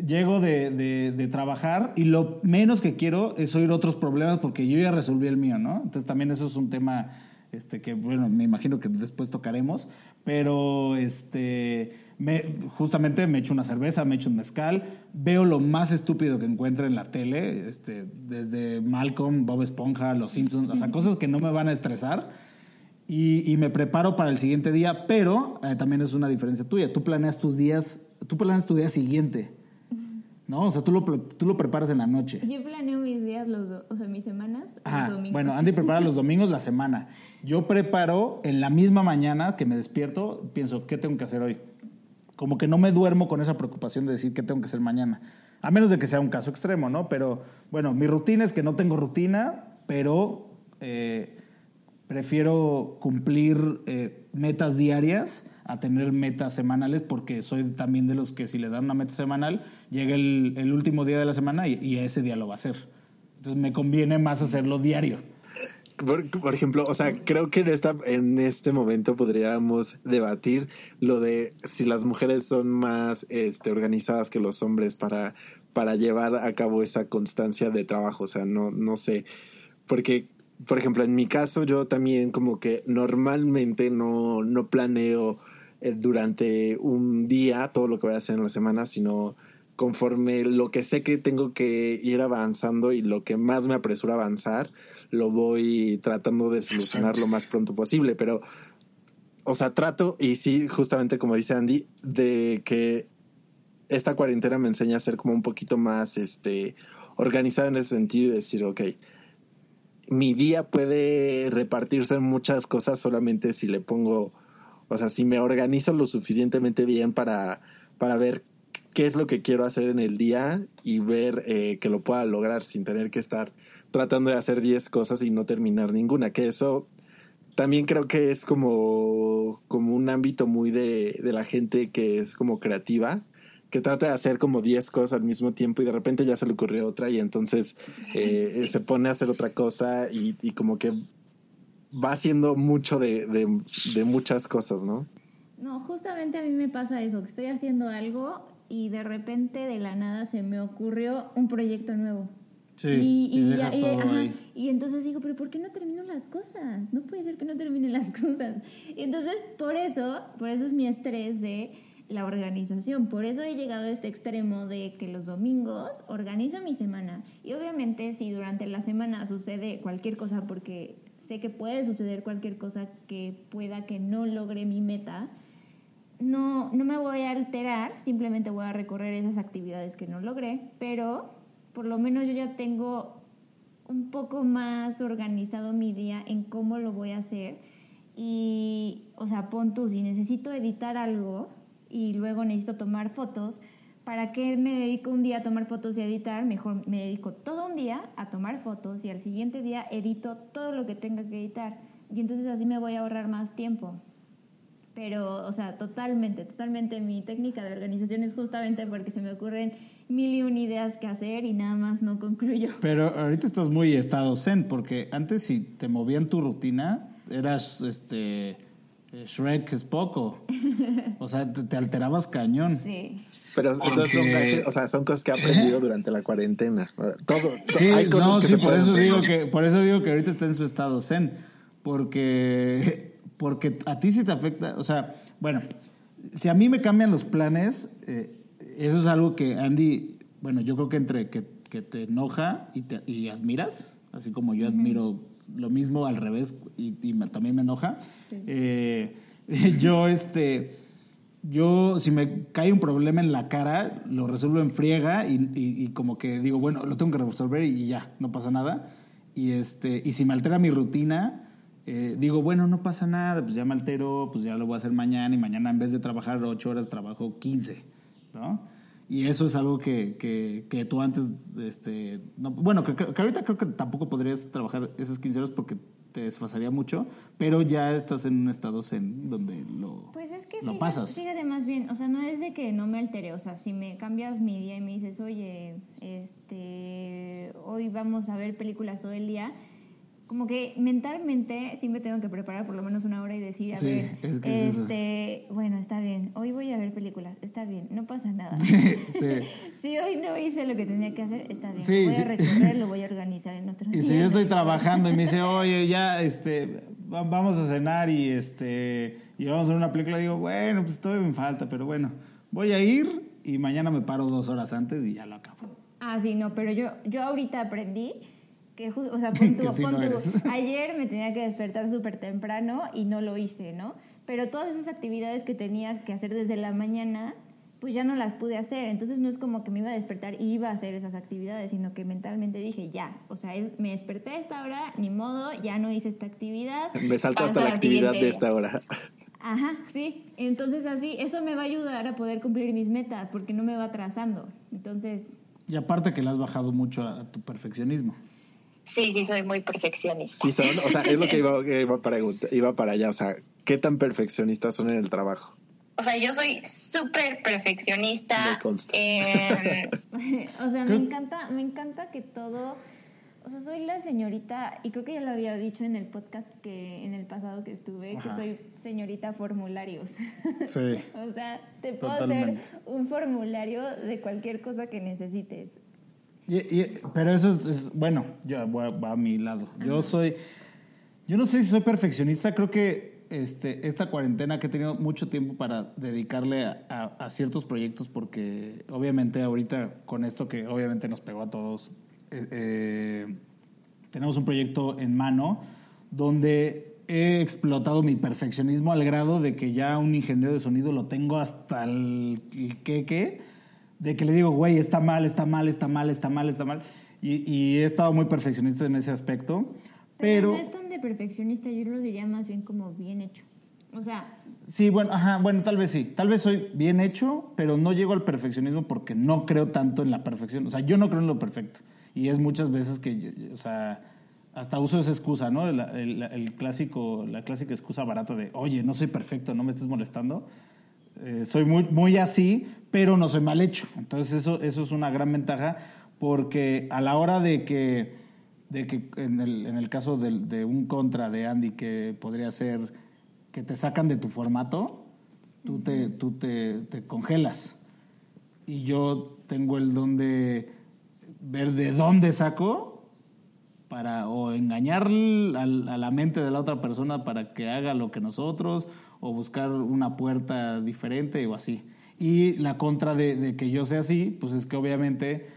llego de, de, de, trabajar y lo menos que quiero es oír otros problemas porque yo ya resolví el mío, ¿no? Entonces también eso es un tema este, que, bueno, me imagino que después tocaremos. Pero, este me, justamente me echo una cerveza, me echo un mezcal, veo lo más estúpido que encuentre en la tele, este, desde Malcolm, Bob Esponja, Los Simpsons, o sea, cosas que no me van a estresar. y, y me preparo para el siguiente día, pero eh, también es una diferencia tuya. Tú planeas tus días, tú planeas tu día siguiente. ¿No? O sea, tú lo, tú lo preparas en la noche. Yo planeo mis días, los do- o sea, mis semanas, Ajá, los domingos. Bueno, Andy prepara los [LAUGHS] domingos la semana. Yo preparo en la misma mañana que me despierto, pienso, ¿qué tengo que hacer hoy? Como que no me duermo con esa preocupación de decir qué tengo que hacer mañana. A menos de que sea un caso extremo, ¿no? Pero bueno, mi rutina es que no tengo rutina, pero eh, prefiero cumplir eh, metas diarias a tener metas semanales porque soy también de los que si le dan una meta semanal, llega el, último día de la semana y, y ese día lo va a hacer. Entonces me conviene más hacerlo diario. Por, por ejemplo, o sea, creo que en, esta, en este momento podríamos debatir lo de si las mujeres son más este, organizadas que los hombres para, para llevar a cabo esa constancia de trabajo. O sea, no, no sé. Porque, por ejemplo, en mi caso, yo también como que normalmente no, no planeo eh, durante un día todo lo que voy a hacer en la semana, sino conforme lo que sé que tengo que ir avanzando y lo que más me apresura a avanzar, lo voy tratando de solucionar lo más pronto posible. Pero, o sea, trato, y sí, justamente como dice Andy, de que esta cuarentena me enseña a ser como un poquito más este, organizado en ese sentido y decir, ok, mi día puede repartirse en muchas cosas solamente si le pongo, o sea, si me organizo lo suficientemente bien para, para ver qué es lo que quiero hacer en el día y ver eh, que lo pueda lograr sin tener que estar tratando de hacer 10 cosas y no terminar ninguna, que eso también creo que es como, como un ámbito muy de, de la gente que es como creativa, que trata de hacer como 10 cosas al mismo tiempo y de repente ya se le ocurrió otra y entonces eh, se pone a hacer otra cosa y, y como que va haciendo mucho de, de, de muchas cosas, ¿no? No, justamente a mí me pasa eso, que estoy haciendo algo y de repente de la nada se me ocurrió un proyecto nuevo. Sí, y, y y dejas ya- ajá, y entonces digo, pero ¿por qué no termino las cosas? No puede ser que no termine las [LAUGHS] cosas. Y entonces, por eso, por eso es mi estrés de la organización. Por eso he llegado a este extremo de que los domingos organizo mi semana. Y obviamente si durante la semana sucede cualquier cosa, porque sé que puede suceder cualquier cosa que pueda que no logre mi meta, no, no me voy a alterar, simplemente voy a recorrer esas actividades que no logré, pero por lo menos yo ya tengo un poco más organizado mi día en cómo lo voy a hacer. Y, o sea, pon tú, si necesito editar algo y luego necesito tomar fotos, ¿para qué me dedico un día a tomar fotos y editar? Mejor me dedico todo un día a tomar fotos y al siguiente día edito todo lo que tenga que editar. Y entonces así me voy a ahorrar más tiempo. Pero, o sea, totalmente, totalmente mi técnica de organización es justamente porque se me ocurren mil y un ideas que hacer y nada más no concluyo. [LAUGHS] Pero ahorita estás muy estado zen, porque antes si te movían tu rutina, eras este Shrek es poco. O sea, te, te alterabas cañón. Sí. Pero entonces son, o sea, son cosas que he aprendido durante la cuarentena. Todo, to- Sí, hay cosas no, que sí, se por eso digo que por eso digo que ahorita está en su estado zen, porque porque a ti sí te afecta, o sea, bueno, si a mí me cambian los planes, eh, eso es algo que Andy, bueno, yo creo que entre que, que te enoja y, te, y admiras, así como yo admiro lo mismo al revés y, y me- también me enoja, Sí. eh, [LAUGHS] yo este yo, si me cae un problema en la cara, lo resuelvo en friega y, y- y como que digo, bueno, lo tengo que resolver y ya, no pasa nada. Y, este, y si me altera mi rutina, eh, digo, bueno, no pasa nada, pues ya me altero, pues ya lo voy a hacer mañana y mañana en vez de trabajar ocho horas, trabajo 15, ¿no? Y eso es algo que, que, que tú antes, este, no- bueno, que, que ahorita creo que tampoco podrías trabajar esas 15 horas porque te desfasaría mucho, pero ya estás en un estado zen donde lo, Pues es que lo fíjate, pasas. fíjate más bien, o sea, no es de que no me altere, o sea, si me cambias mi día y me dices, oye, este, hoy vamos a ver películas todo el día, como que mentalmente sí me tengo que preparar por lo menos una hora y decir, a Sí, ver, es que es eso. este, bueno, está bien, hoy voy a ver películas, está bien, no pasa nada. sí. [LAUGHS] Si hoy no hice lo que tenía que hacer, está bien, Sí, lo voy a recorrer, [LAUGHS] lo voy a organizar en otro Y día. si yo estoy trabajando y me dice, [LAUGHS] oye, ya, este, va- vamos a cenar y este, y vamos a ver una película, digo, bueno, pues estoy en falta, pero bueno, voy a ir y mañana me paro dos horas antes y ya lo acabo. Ah, sí, no, pero yo, yo ahorita aprendí Que, o sea, [LAUGHS] pon [LAUGHS] ayer me tenía que despertar súper temprano y no lo hice, ¿no? Pero todas esas actividades que tenía que hacer desde la mañana, pues ya no las pude hacer. Entonces no es como que me iba a despertar y iba a hacer esas actividades, sino que mentalmente dije, ya, o sea, me desperté a esta hora, ni modo, ya no hice esta actividad. [LAUGHS] Me salto hasta la, actividad de esta hora. Ajá, sí. Entonces así, eso me va a ayudar a poder cumplir mis metas, porque no me va atrasando. Entonces... Y aparte que le has bajado mucho a, tu perfeccionismo. Sí, sí, soy muy perfeccionista. Sí, son, o sea, es lo que iba, [LAUGHS] iba, para, iba para allá. O sea, ¿qué tan perfeccionistas son en el trabajo? O sea, yo soy súper perfeccionista. Eh, [LAUGHS] [LAUGHS] o sea, me encanta, me encanta que todo. O sea, soy la señorita, y creo que ya lo había dicho en el podcast que en el pasado que estuve, que soy señorita formularios. Sí. o sea, te puedo hacer un formulario de cualquier cosa que necesites. Pero eso es, bueno, yo voy a, a mi lado. Yo soy, yo no sé si soy perfeccionista, creo que este, esta cuarentena que he tenido mucho tiempo para dedicarle a, ciertos proyectos porque obviamente ahorita con esto que obviamente nos pegó a todos, eh, eh, tenemos un proyecto en mano donde he explotado mi perfeccionismo al grado de que ya un ingeniero de sonido lo tengo hasta el, qué de que le digo, güey, está mal, está mal, está mal, está mal, está mal. Y, y he estado muy perfeccionista en ese aspecto. Pero, no es tan de perfeccionista, yo lo diría más bien como bien hecho. O sea. Sí, bueno, ajá, bueno, tal vez sí. Tal vez soy bien hecho, pero no llego al perfeccionismo porque no creo tanto en la perfección. O sea, yo no creo en lo perfecto. Y es muchas veces que, o sea, hasta uso esa excusa, ¿no? El, clásico, la clásica excusa barata de, oye, no soy perfecto, no me estés molestando. Eh, soy muy, muy así, pero no soy mal hecho. Entonces eso, eso es una gran ventaja porque a la hora de que de que en el, en el caso de, de, un contra de Andy que podría ser que te sacan de tu formato, tú, te, tú te, te, congelas. Y yo tengo el don de ver de dónde saco para o engañar a, la mente de la otra persona para que haga lo que nosotros o buscar una puerta diferente o así. Y la contra de, de que yo sea así, pues es que obviamente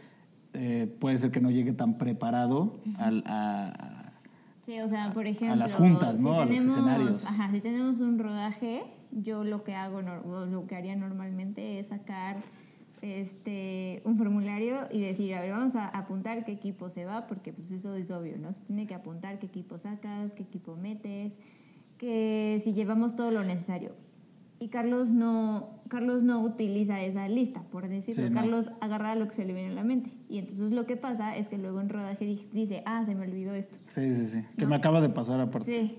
eh, puede ser que no llegue tan preparado al, a, sí, o sea, por ejemplo, a las juntas, ¿no? a los escenarios. Ajá, si tenemos un rodaje, yo lo que hago, lo que haría normalmente es sacar este un formulario y decir, a ver, vamos a apuntar qué equipo se va, porque pues eso es obvio, ¿no? Se tiene que apuntar qué equipo sacas, qué equipo metes, que si llevamos todo lo necesario y Carlos no, Carlos no utiliza esa lista, por decirlo. Carlos agarra lo que se le viene a la mente. Y entonces lo que pasa es que luego en rodaje dice, ah, se me olvidó esto. Sí, sí, sí. Que me acaba de pasar aparte. Sí.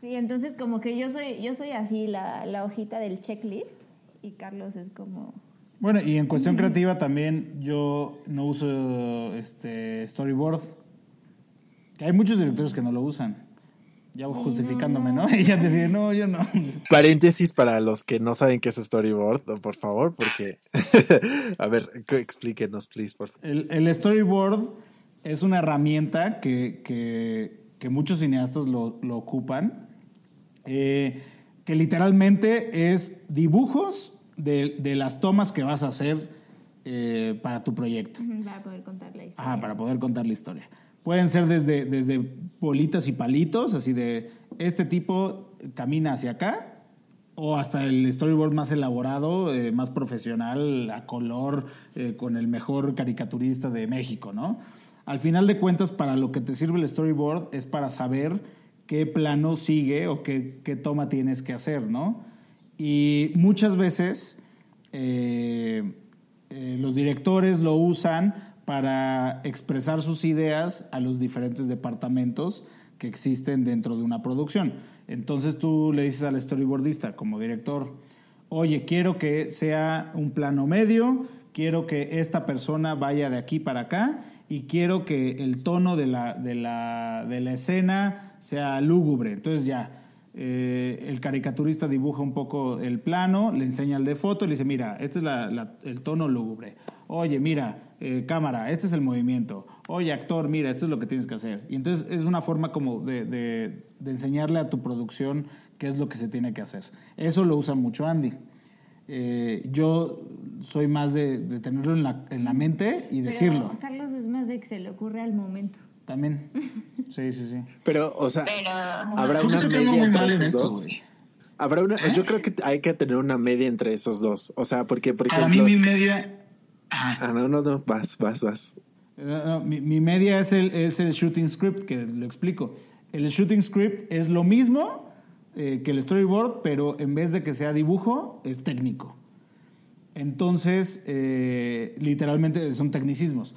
Sí, entonces como que yo soy, yo soy así la, la hojita del checklist y Carlos es como... Bueno, y en cuestión creativa también yo no uso este storyboard. Que hay muchos directores que no lo usan ya justificándome, ¿no? [LAUGHS] Y ya decía, no, yo no. [LAUGHS] Paréntesis para los que no saben qué es storyboard, por favor, porque. [LAUGHS] a ver, explíquenos, please, por favor. El, storyboard es una herramienta que, que, muchos cineastas lo, lo ocupan, eh, que literalmente es dibujos de, de, las tomas que vas a hacer eh, para tu proyecto. Para poder contar la historia. Ajá, para poder contar la historia. Pueden ser desde, desde bolitas y palitos, así de este tipo camina hacia acá, o hasta el storyboard más elaborado, eh, más profesional, a color, eh, con el mejor caricaturista de México, ¿no? Al final de cuentas, para lo que te sirve el storyboard es para saber qué plano sigue o qué, qué toma tienes que hacer, ¿no? Y muchas veces eh, los directores lo usan para expresar sus ideas a los diferentes departamentos que existen dentro de una producción. Entonces tú le dices al storyboardista como director, oye, quiero que sea un plano medio, quiero que esta persona vaya de aquí para acá y quiero que el tono de la, de la, de la escena sea lúgubre. Entonces ya, eh, el caricaturista dibuja un poco el plano, le enseña el de foto y le dice, mira, este es el tono lúgubre. Oye, mira, eh, cámara, este es el movimiento. Oye, actor, mira, esto es lo que tienes que hacer. Y entonces es una forma como de, de, enseñarle a tu producción qué es lo que se tiene que hacer. Eso lo usa mucho Andy. Eh, yo soy más de, tenerlo en la, en la mente y decirlo. Carlos es más de que se le ocurre al momento. También. Sí, sí, sí. Pero, o sea, Pero habrá Yo una creo que ando media entre en esos esto, dos. Habrá una, yo creo que hay que tener una media entre esos dos. O sea, porque, por Para mí ejemplo. mi media... Ah, no, no, no, vas, vas, vas. Eh, mi, mi media es el, es el shooting script, que lo explico. El shooting script es lo mismo eh, que el storyboard, pero en vez de que sea dibujo, es técnico. Entonces, eh, literalmente son tecnicismos.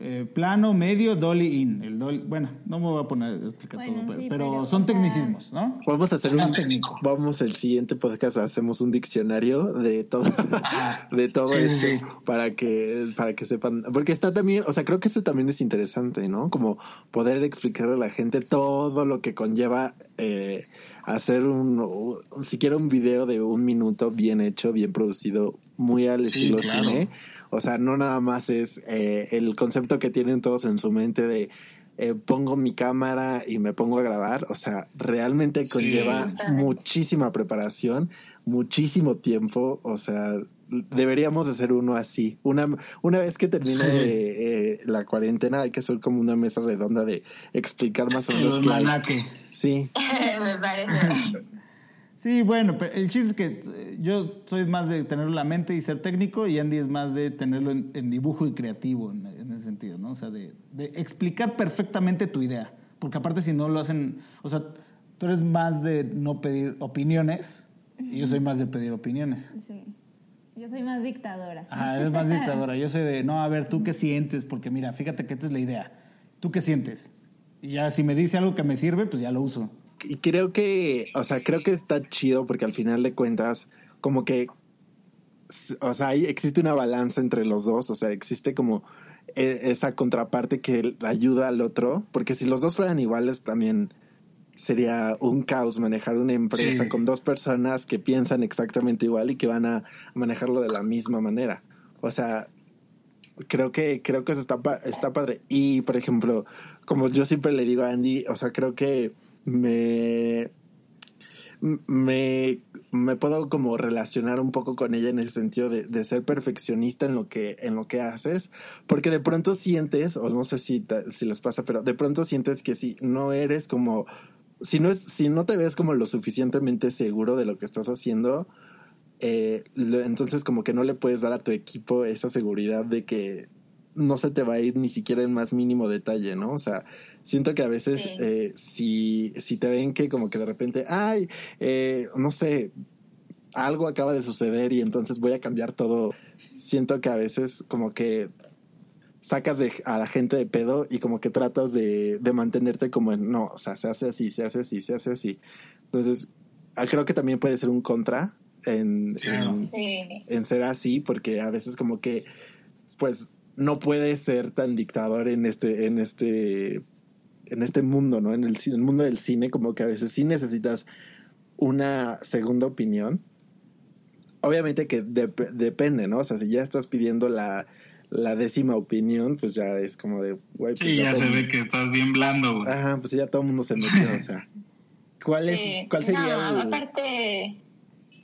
Eh, plano, medio, dolly in. El dolly, bueno, no me voy a poner a explicar Bueno, todo, pero, sí, pero pero, son sea- tecnicismos, ¿no? Vamos a hacer un técnico. Vamos el siguiente podcast hacemos un diccionario de todo [LAUGHS] de todo Sí, esto sí. para que para que sepan porque está también, o sea, creo que eso también es interesante, ¿no? Como poder explicarle a la gente todo lo que conlleva eh, hacer un, un- siquiera un video de un minuto bien hecho, bien producido, muy al Sí, estilo claro. cine. O sea, no nada más es eh, el concepto que tienen todos en su mente de eh, pongo mi cámara y me pongo a grabar. O sea, realmente Sí. conlleva muchísima preparación, muchísimo tiempo. O sea, deberíamos hacer uno así. Una, una vez que termine Sí. eh, la cuarentena, hay que hacer como una mesa redonda de explicar más o menos El qué hay. almanaque. Sí, [LAUGHS] me parece. [LAUGHS] Sí, bueno, pero el chiste es que eh, yo soy más de tenerlo en la mente y ser técnico y Andy es más de tenerlo en, en dibujo y creativo en, en ese sentido, ¿no? O sea, de, de explicar perfectamente tu idea. Porque aparte si no lo hacen, o sea, tú eres más de no pedir opiniones y yo soy más de pedir opiniones. Sí. Yo soy más dictadora. Ajá, eres más dictadora. Yo soy de, no, a ver, ¿tú qué sientes? Porque mira, fíjate que esta es la idea. ¿Tú qué sientes? Y ya si me dice algo que me sirve, pues ya lo uso. Y creo que, o sea, creo que está chido porque al final de cuentas, como que, o sea, existe una balanza entre los dos, o sea, existe como eh, esa contraparte que ayuda al otro, porque si los dos fueran iguales también sería un caos manejar una empresa Sí. con dos personas que piensan exactamente igual y que van a manejarlo de la misma manera. O sea, creo que creo que eso está está padre y por ejemplo como yo siempre le digo a Andy o sea creo que me me, me puedo como relacionar un poco con ella en el sentido de, de ser perfeccionista en lo que en lo que haces porque de pronto sientes o no sé si si les pasa pero de pronto sientes que si no eres como si no es si no te ves como lo suficientemente seguro de lo que estás haciendo eh, entonces como que no le puedes dar a tu equipo esa seguridad de que no se te va a ir ni siquiera en más mínimo detalle, ¿no? O sea, siento que a veces Sí. eh, si, si te ven que como que de repente, ay, eh, no sé, algo acaba de suceder y entonces voy a cambiar todo, siento que a veces como que sacas de, a la gente de pedo y como que tratas de, de mantenerte como en, no, o sea, se hace así, se hace así, se hace así. Entonces, ah, creo que también puede ser un contra en, Claro. en, Sí. en ser así, porque a veces como que, pues, no puedes ser tan dictador en este, en este, en este mundo, ¿no? En el, en el mundo del cine, como que a veces sí necesitas una segunda opinión. Obviamente que dep- depende, ¿no? O sea, si ya estás pidiendo la, la décima opinión, pues ya es como de, güey, pues Sí, ya se ve que estás bien blando, güey. Ajá, pues ya todo el mundo se metió, o sea. ¿Cuál es, Sí. cuál sería No, el- aparte,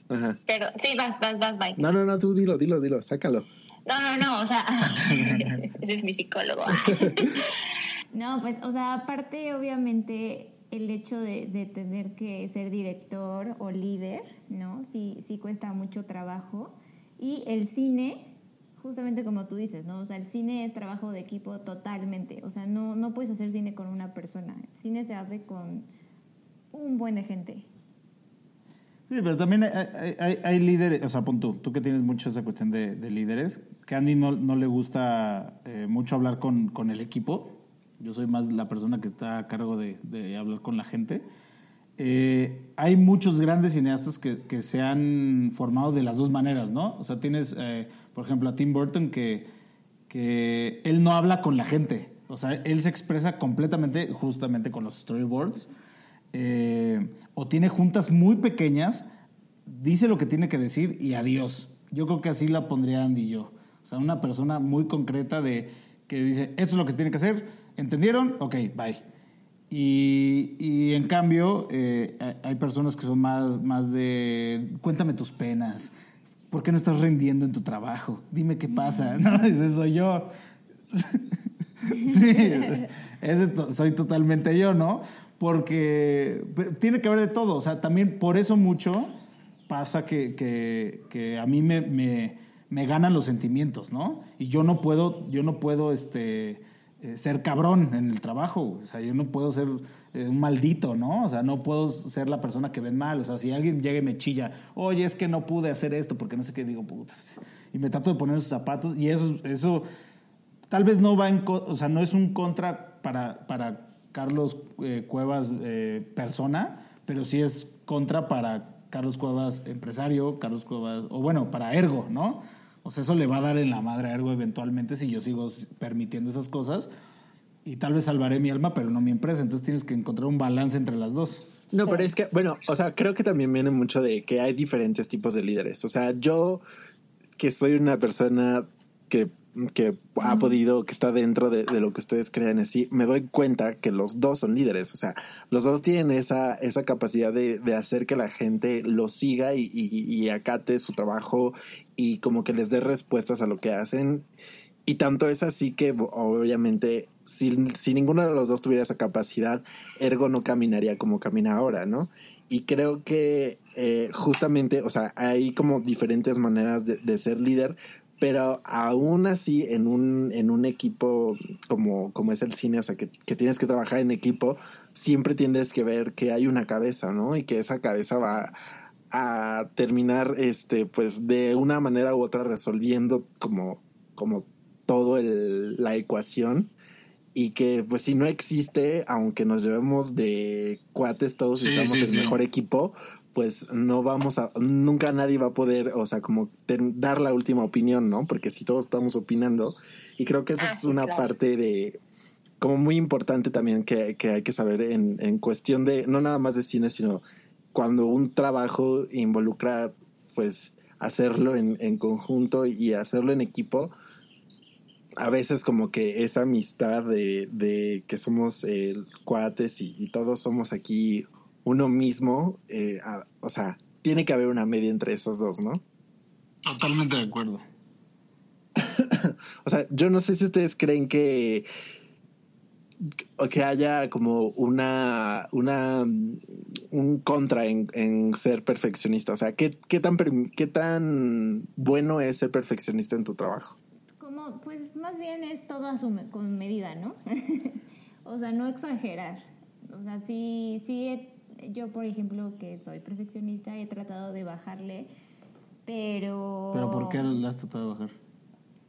Ajá. pero sí, vas, vas, vas, bye. No, no, no, tú dilo, dilo, dilo, sácalo. No, no, no, o sea, [LAUGHS] ese es mi psicólogo. [LAUGHS] No, pues, o sea, aparte, obviamente, el hecho de, de tener que ser director o líder, ¿no? Sí, sí cuesta mucho trabajo. Y el cine, justamente como tú dices, ¿no? O sea, el cine es trabajo de equipo totalmente. O sea, no, no puedes hacer cine con una persona. El cine se hace con un buen de gente. Sí, pero también hay, hay- hay- líderes, o sea, pon tú, tú que tienes mucho esa cuestión de, de líderes, que a Andy no, no le gusta eh, mucho hablar con, con el equipo. Yo soy más la persona que está a cargo de, de hablar con la gente. Eh, hay muchos grandes cineastas que, que se han formado de las dos maneras, ¿no? O sea, tienes, eh, por ejemplo, a Tim Burton que, que él no habla con la gente. O sea, él se expresa completamente justamente con los storyboards. Eh, o tiene juntas muy pequeñas, dice lo que tiene que decir y adiós. Yo creo que así la pondría Andy y yo. O sea, una persona muy concreta de que dice, esto es lo que tiene que hacer, ¿entendieron? Ok, bye. Y, en cambio, eh, hay- personas que son más, más de, cuéntame tus penas, ¿por qué no estás rindiendo en tu trabajo? Dime qué pasa, [LAUGHS] ¿no? Ese soy yo. [LAUGHS] sí, ese soy totalmente yo, ¿no? Porque tiene que haber de todo. O sea, también por eso mucho pasa que, que- a mí me, me- ganan los sentimientos, ¿no? Y yo no puedo, yo no puedo este, eh, ser cabrón en el trabajo. O sea, yo no puedo ser eh, un maldito, ¿no? O sea, no puedo ser la persona que ven mal. O sea, si alguien llega y me chilla, oye, es que no pude hacer esto porque no sé qué, digo, puta. pues", Y me trato de poner sus zapatos y eso, eso tal vez no va en, o sea, no es un contra para, para Carlos eh, Cuevas eh, persona, pero sí es contra para Carlos Cuevas empresario, Carlos Cuevas, o bueno, para Ergo, ¿no? O sea, eso le va a dar en la madre a Ergo eventualmente si yo sigo permitiendo esas cosas y tal vez salvaré mi alma, pero no mi empresa. Entonces tienes que encontrar un balance entre las dos. No, pero es que, bueno, o sea, creo que también viene mucho de que hay diferentes tipos de líderes. O sea, yo que soy una persona que, que ha podido, que está dentro de, de lo que ustedes crean así, me doy cuenta que los dos son líderes. O sea, los dos tienen esa, esa capacidad de, de hacer que la gente lo siga y, y- y acate su trabajo y como que les dé respuestas a lo que hacen. Y tanto es así que obviamente si, si ninguno de los dos tuviera esa capacidad, Ergo no caminaría como camina ahora, ¿no? Y creo que eh, justamente, o sea, hay como diferentes maneras de, de ser líder, pero aún así en un, en un equipo como, como es el cine, o sea, que, que tienes que trabajar en equipo, siempre tienes que ver que hay una cabeza, ¿no? Y que esa cabeza va a terminar, este, pues de una manera u otra resolviendo como, como todo el, la ecuación y que pues si no existe, aunque nos llevemos de cuates todos y Sí, estamos sí, el sí. mejor equipo, pues no vamos a, nunca nadie va a poder, o sea, como ten- dar la última opinión, ¿no? Porque si todos estamos opinando, y creo que eso Ah, es una claro. parte de, como muy importante también que, que hay que saber en, en cuestión de, no nada más de cine, sino cuando un trabajo involucra, pues, hacerlo en, en conjunto y hacerlo en equipo, a veces como que esa amistad de, de que somos eh, cuates y, y todos somos aquí uno mismo, eh, a- o sea, tiene que haber una media entre esos dos, ¿no? Totalmente de acuerdo. [LAUGHS] O sea, yo no sé si ustedes creen que que haya como una una un contra en, en ser perfeccionista. O sea, ¿qué, qué tan qué tan bueno es ser perfeccionista en tu trabajo? Más bien es todo a su me- con medida, ¿no? [LAUGHS] o sea, no exagerar. O sea, sí, sí, he- yo por ejemplo que soy perfeccionista he tratado de bajarle, pero... Pero ¿por qué le has tratado de bajar?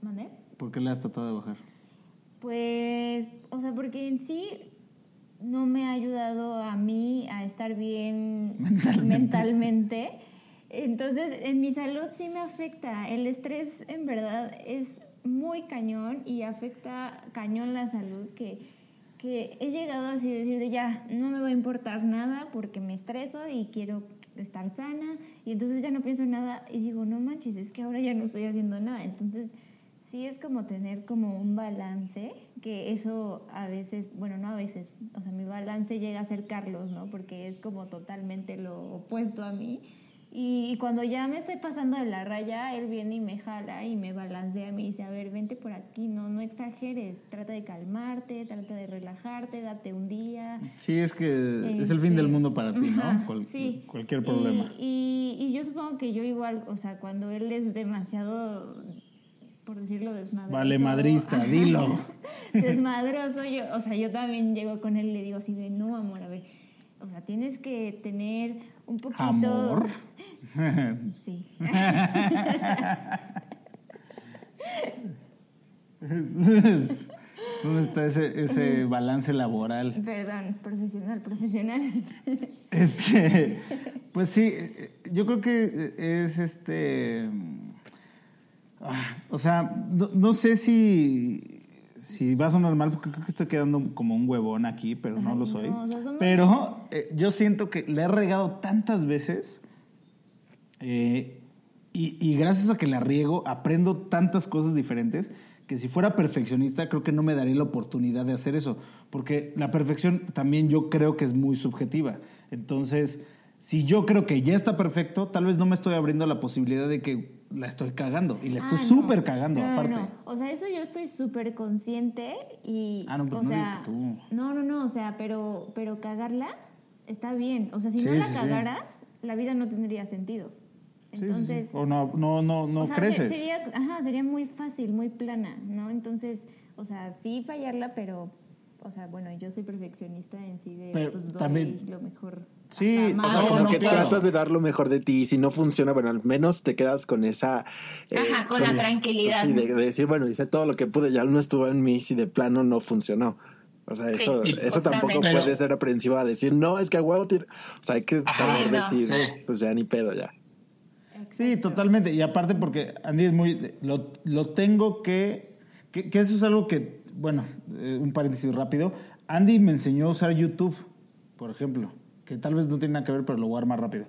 ¿Mandé? ¿Por qué le has tratado de bajar? Pues, o sea, porque en sí no me ha ayudado a mí a estar bien [LAUGHS] mentalmente. Entonces, en mi salud sí me afecta. El estrés en verdad es muy cañón y afecta cañón la salud que, que he llegado así a decir de ya, no me va a importar nada porque me estreso y quiero estar sana y entonces ya no pienso en nada y digo, no manches, es que ahora ya no estoy haciendo nada. Entonces, sí es como tener como un balance, que eso a veces, bueno, no a veces, o sea, mi balance llega a ser Carlos, ¿no? Porque es como totalmente lo opuesto a mí. Y, y cuando ya me estoy pasando de la raya, él viene y me jala y me balancea y me dice, a ver, vente por aquí, no, no exageres, trata de calmarte, trata de relajarte, date un día. Sí, es que es el fin Este, del mundo para ti, ¿no? ajá, Cual- sí. Cualquier Y- problema. Y, y yo supongo que yo igual, o sea, cuando él es demasiado, por decirlo, desmadroso. Vale, madrista, ajá, dilo. [LAUGHS] Desmadroso, yo, o sea, yo también llego con él y le digo así de, no, amor, a ver, o sea, tienes que tener un poquito... ¿Amor? [LAUGHS] Sí. [LAUGHS] ¿Dónde está ese, ese balance laboral? Perdón, profesional, profesional. [LAUGHS] Este, pues sí, yo creo que es este. ah, O sea, no, no sé si, si va a sonar mal, porque creo que estoy quedando como un huevón aquí, pero no Ay, lo soy. no, Pero eh, yo siento que le he regado tantas veces. eh, y, y gracias a que la riego, aprendo tantas cosas diferentes que si fuera perfeccionista creo que no me daría la oportunidad de hacer eso, porque la perfección también yo creo que es muy subjetiva. Entonces, si yo creo que ya está perfecto, tal vez no me estoy abriendo la posibilidad de que la estoy cagando y la Ah, estoy no. súper cagando No, aparte. no. O sea, eso yo estoy súper consciente y. Ah, no, pues o no digo sea, que tú. No, no, no, o sea, pero, pero cagarla está bien. O sea, si no la sí, sí. cagaras, la vida no tendría sentido. Sí, sí, sí. Entonces. O no, no, no, no o sea, creces. se- Sería, ajá, sería muy fácil, muy plana, ¿no? Entonces, o sea, sí fallarla, pero. O sea, bueno, yo soy perfeccionista en sí de Pero pues, doy también- lo mejor. Sí, o sea, No, como no, que claro. tratas de dar lo mejor de ti y si no funciona, bueno, al menos te quedas con esa... eh, Ajá, con la tranquilidad. Sí, de, de decir, bueno, hice todo lo que pude, ya no estuvo en mí si de plano no funcionó. O sea, eso, Sí, eso tampoco puede ser aprensivo a decir, no, es que a huevo, tir-". o sea, hay que saber no, decir, sí. pues ya ni pedo, ya. Sí, totalmente. Y aparte porque Andy es muy... Lo, lo tengo que, que... que eso es algo que... Bueno, eh, un paréntesis rápido. Andy me enseñó a usar YouTube, por ejemplo. Que tal vez no tiene nada que ver, pero lo voy a dar más rápido.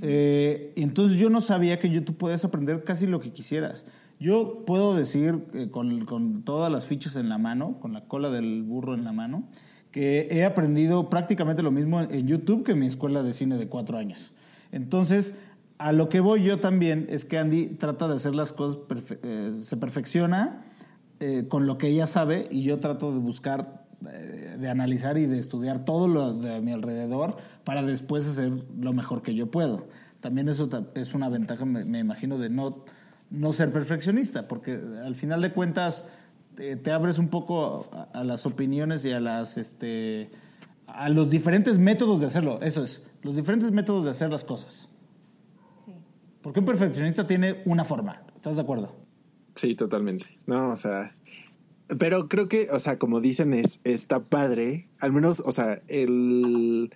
Eh, entonces yo no sabía que YouTube puedes aprender casi lo que quisieras. Yo puedo decir eh, con, con todas las fichas en la mano, con la cola del burro en la mano, que he aprendido prácticamente lo mismo en YouTube que en mi escuela de cine de cuatro años. Entonces, a lo que voy yo también es que Andy trata de hacer las cosas, eh, se perfecciona eh, con lo que ella sabe y yo trato de buscar, de analizar y de estudiar todo lo de mi alrededor para después hacer lo mejor que yo puedo. También eso es una ventaja, me, me imagino, de no, no ser perfeccionista, porque al final de cuentas te abres un poco a, a las opiniones y a las este a los diferentes métodos de hacerlo. Eso es, los diferentes métodos de hacer las cosas. Sí. Porque un perfeccionista tiene una forma. ¿Estás de acuerdo? Sí, totalmente. No, o sea, pero creo que, o sea, como dicen, es, está padre. Al menos, o sea, el,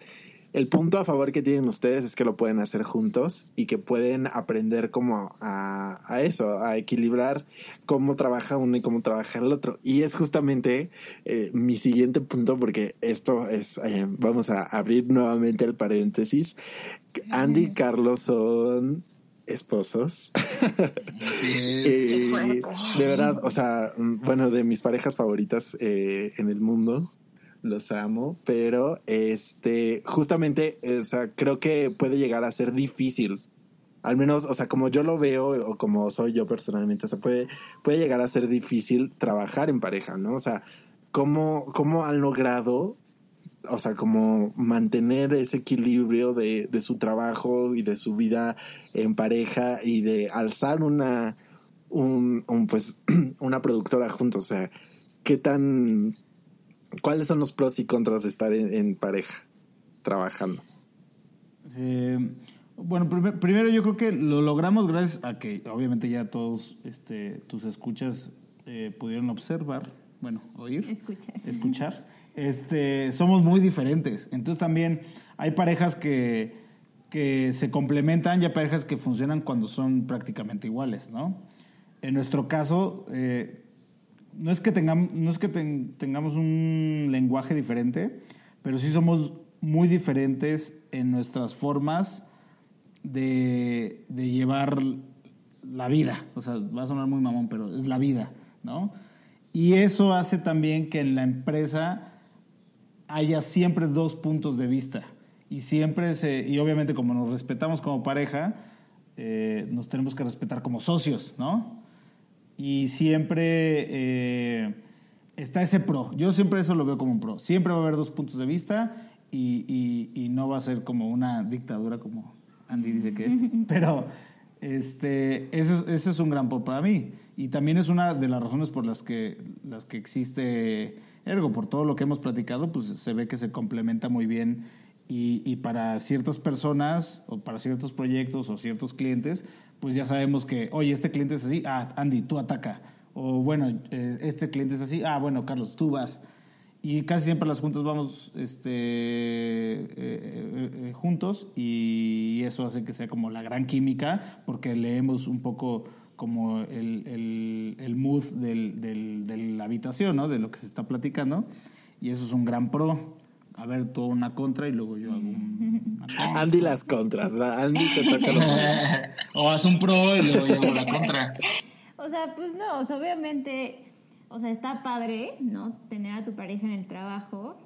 el punto a favor que tienen ustedes es que lo pueden hacer juntos y que pueden aprender como a, a eso, a equilibrar cómo trabaja uno y cómo trabaja el otro. Y es justamente eh, mi siguiente punto, porque esto es, eh, vamos a abrir nuevamente el paréntesis. Andy y Carlos son esposos. [LAUGHS] Eh, de verdad, o sea, mm, bueno, de mis parejas favoritas eh, en el mundo, los amo, pero este, justamente, o sea, creo que puede llegar a ser difícil. Al menos, o sea, como yo lo veo o como soy yo personalmente, o sea, puede, puede llegar a ser difícil trabajar en pareja, ¿no? O sea, ¿cómo, cómo han logrado o sea, como mantener ese equilibrio de, de su trabajo y de su vida en pareja y de alzar una, un, un, pues, [CLEARS THROAT] una productora juntos. O sea, ¿qué tan, cuáles son los pros y contras de estar en, en pareja trabajando? Eh, bueno, primer- primero yo creo que lo logramos gracias a que obviamente ya todos este, tus escuchas eh, pudieron observar, bueno, oír. Escuchar. escuchar, este, somos muy diferentes. Entonces también hay parejas que, que se complementan y hay parejas que funcionan cuando son prácticamente iguales, ¿no? En nuestro caso, eh, no es que, tengamos, tengamos un lenguaje diferente, pero sí somos muy diferentes en nuestras formas de, de llevar la vida. O sea, va a sonar muy mamón, pero es la vida, ¿no? Y eso hace también que en la empresa haya siempre dos puntos de vista. Y siempre se, y obviamente como nos respetamos como pareja, eh, nos tenemos que respetar como socios, ¿no? Y siempre eh, está ese pro. Yo siempre eso lo veo como un pro. Siempre va a haber dos puntos de vista y, y- y no va a ser como una dictadura como Andy dice que es. [LAUGHS] Pero este, ese, es, ese es un gran pro para mí. Y también es una de las razones por las que, las que existe Ergo. Por todo lo que hemos platicado, pues se ve que se complementa muy bien. Y, y para ciertas personas o para ciertos proyectos o ciertos clientes, pues ya sabemos que, oye, este cliente es así, ah, Andy, tú ataca. O bueno, eh, este cliente es así, ah, bueno, Carlos, tú vas. Y casi siempre las juntas vamos este, eh, eh, eh, juntos y eso hace que sea como la gran química porque leemos un poco como el, el, el mood del, del- de la habitación, ¿no? De lo que se está platicando. Y eso es un gran pro. A ver, tú una contra y luego yo hago un-. [LAUGHS] Andy las contras, o sea, Andy te toca lo [LAUGHS] o haz un pro y luego yo hago la contra. O sea, pues no, o sea, obviamente, o sea, está padre, ¿no? Tener a tu pareja en el trabajo.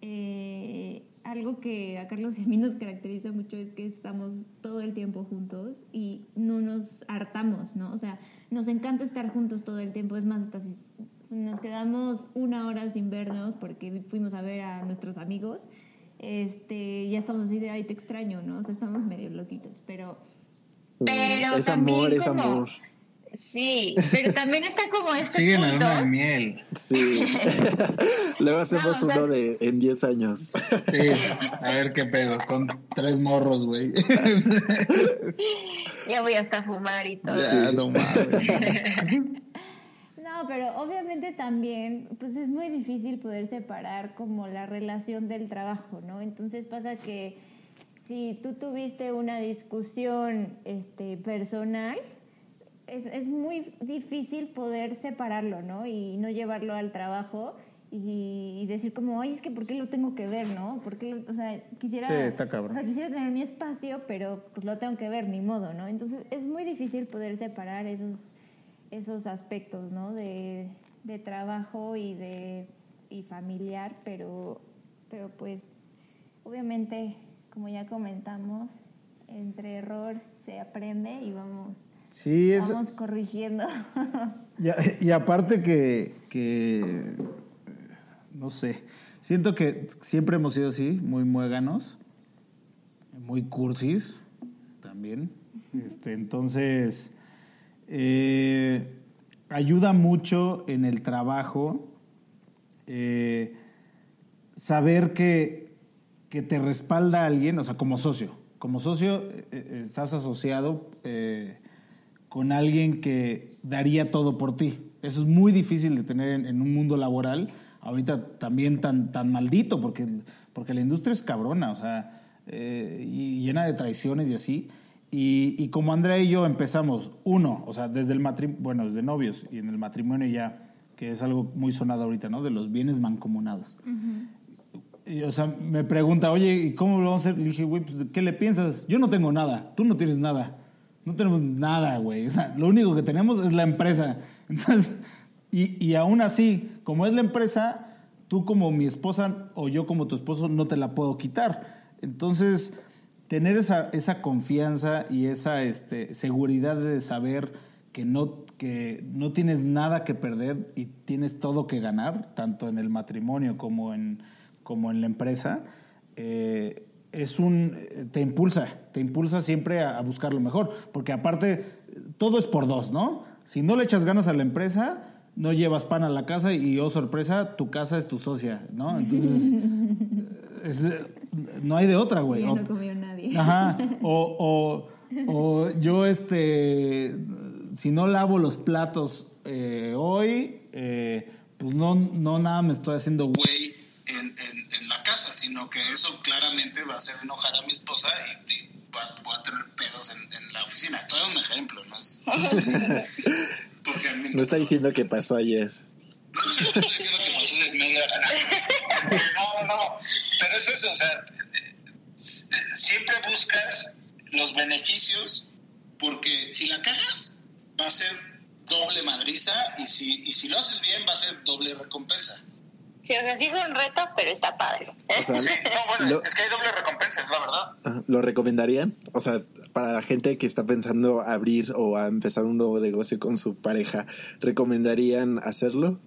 eh, algo que a Carlos y a mí nos caracteriza mucho es que estamos todo el tiempo juntos y no nos hartamos, ¿no? O sea, nos encanta estar juntos todo el tiempo. Es más, hasta si nos quedamos una hora sin vernos porque fuimos a ver a nuestros amigos, este, ya estamos así de, ay, te extraño, ¿no? O sea, estamos medio loquitos, pero... Pero es también amor, es amor. Sí, pero también está como este Sigue en la punto. luna de miel. Sí. [LAUGHS] Luego hacemos No, o sea- uno de en 10 años. Sí, a ver qué pedo, con tres morros, güey. [LAUGHS] Ya voy hasta fumar y todo. Ya, no mames. [LAUGHS] No, pero obviamente también, pues es muy difícil poder separar como la relación del trabajo, ¿no? Entonces pasa que si tú tuviste una discusión este, personal, es, es muy difícil poder separarlo, ¿no? Y no llevarlo al trabajo y, y decir como, ay, es que ¿por qué lo tengo que ver, no? ¿Por qué lo- o sea, quisiera... Sí, está cabrón. O sea, quisiera tener mi espacio, pero pues lo tengo que ver, ni modo, ¿no? Entonces es muy difícil poder separar esos esos aspectos, ¿no? De, de trabajo y de y familiar, pero, pero pues obviamente, como ya comentamos, entre error se aprende y vamos, Sí, es, vamos corrigiendo. [LAUGHS] Y, aparte que, que, no sé, siento que siempre hemos sido así, muy muéganos, muy cursis también. Este, entonces, eh, ayuda mucho en el trabajo eh, saber que, que te respalda alguien, o sea, como socio. Como socio eh, estás asociado con alguien que daría todo por ti. Eso es muy difícil de tener en, en un mundo laboral, ahorita también tan, tan maldito, porque, porque la industria es cabrona, o sea, eh, y llena de traiciones y así. Y, y como Andrea y yo empezamos, uno, o sea, desde el matrimonio, bueno, desde novios y en el matrimonio ya, que es algo muy sonado ahorita, ¿no? De los bienes mancomunados. Y, o sea, me pregunta, oye, ¿y cómo lo vamos a hacer? Le dije, güey, pues, ¿qué le piensas? Yo no tengo nada, tú no tienes nada. No tenemos nada, güey. O sea, lo único que tenemos es la empresa. [LAUGHS] Entonces, y, y aún así, como es la empresa, tú como mi esposa o yo como tu esposo no te la puedo quitar. Entonces, tener esa, esa confianza y esa este, seguridad de saber que no, que no tienes nada que perder y tienes todo que ganar, tanto en el matrimonio como en, como en la empresa, eh, es un te impulsa, te impulsa siempre a, a buscar lo mejor, porque aparte todo es por dos, ¿no? Si no le echas ganas a la empresa, no llevas pan a la casa y oh sorpresa, tu casa es tu socia, ¿no? Entonces [LAUGHS] es- no hay de otra, güey. ya O- no comió nadie. Ajá. [LAUGHS] O, o, o yo, este, si no lavo los platos eh, hoy, eh, pues no, no nada me estoy haciendo güey. Güey, en, en, en la casa, sino que eso claramente va a hacer enojar a mi esposa y, y va- voy a tener pedos en, en la oficina. Dando un ejemplo, ¿no? Es, [LAUGHS] porque a mí No está diciendo que pasó ayer. No estoy diciendo que pasó hora. [LAUGHS] No, no, no. Pero es eso, o sea, siempre buscas los beneficios porque si la cagas va a ser doble madriza y si, y si lo haces bien va a ser doble recompensa. Sí, o sea, sí es un reto, pero está padre. O sea, Sí, no, bueno, Lo- es que hay doble recompensa, es la verdad. ¿Lo recomendarían? O sea, para la gente que está pensando abrir o a empezar un nuevo negocio con su pareja, ¿recomendarían hacerlo?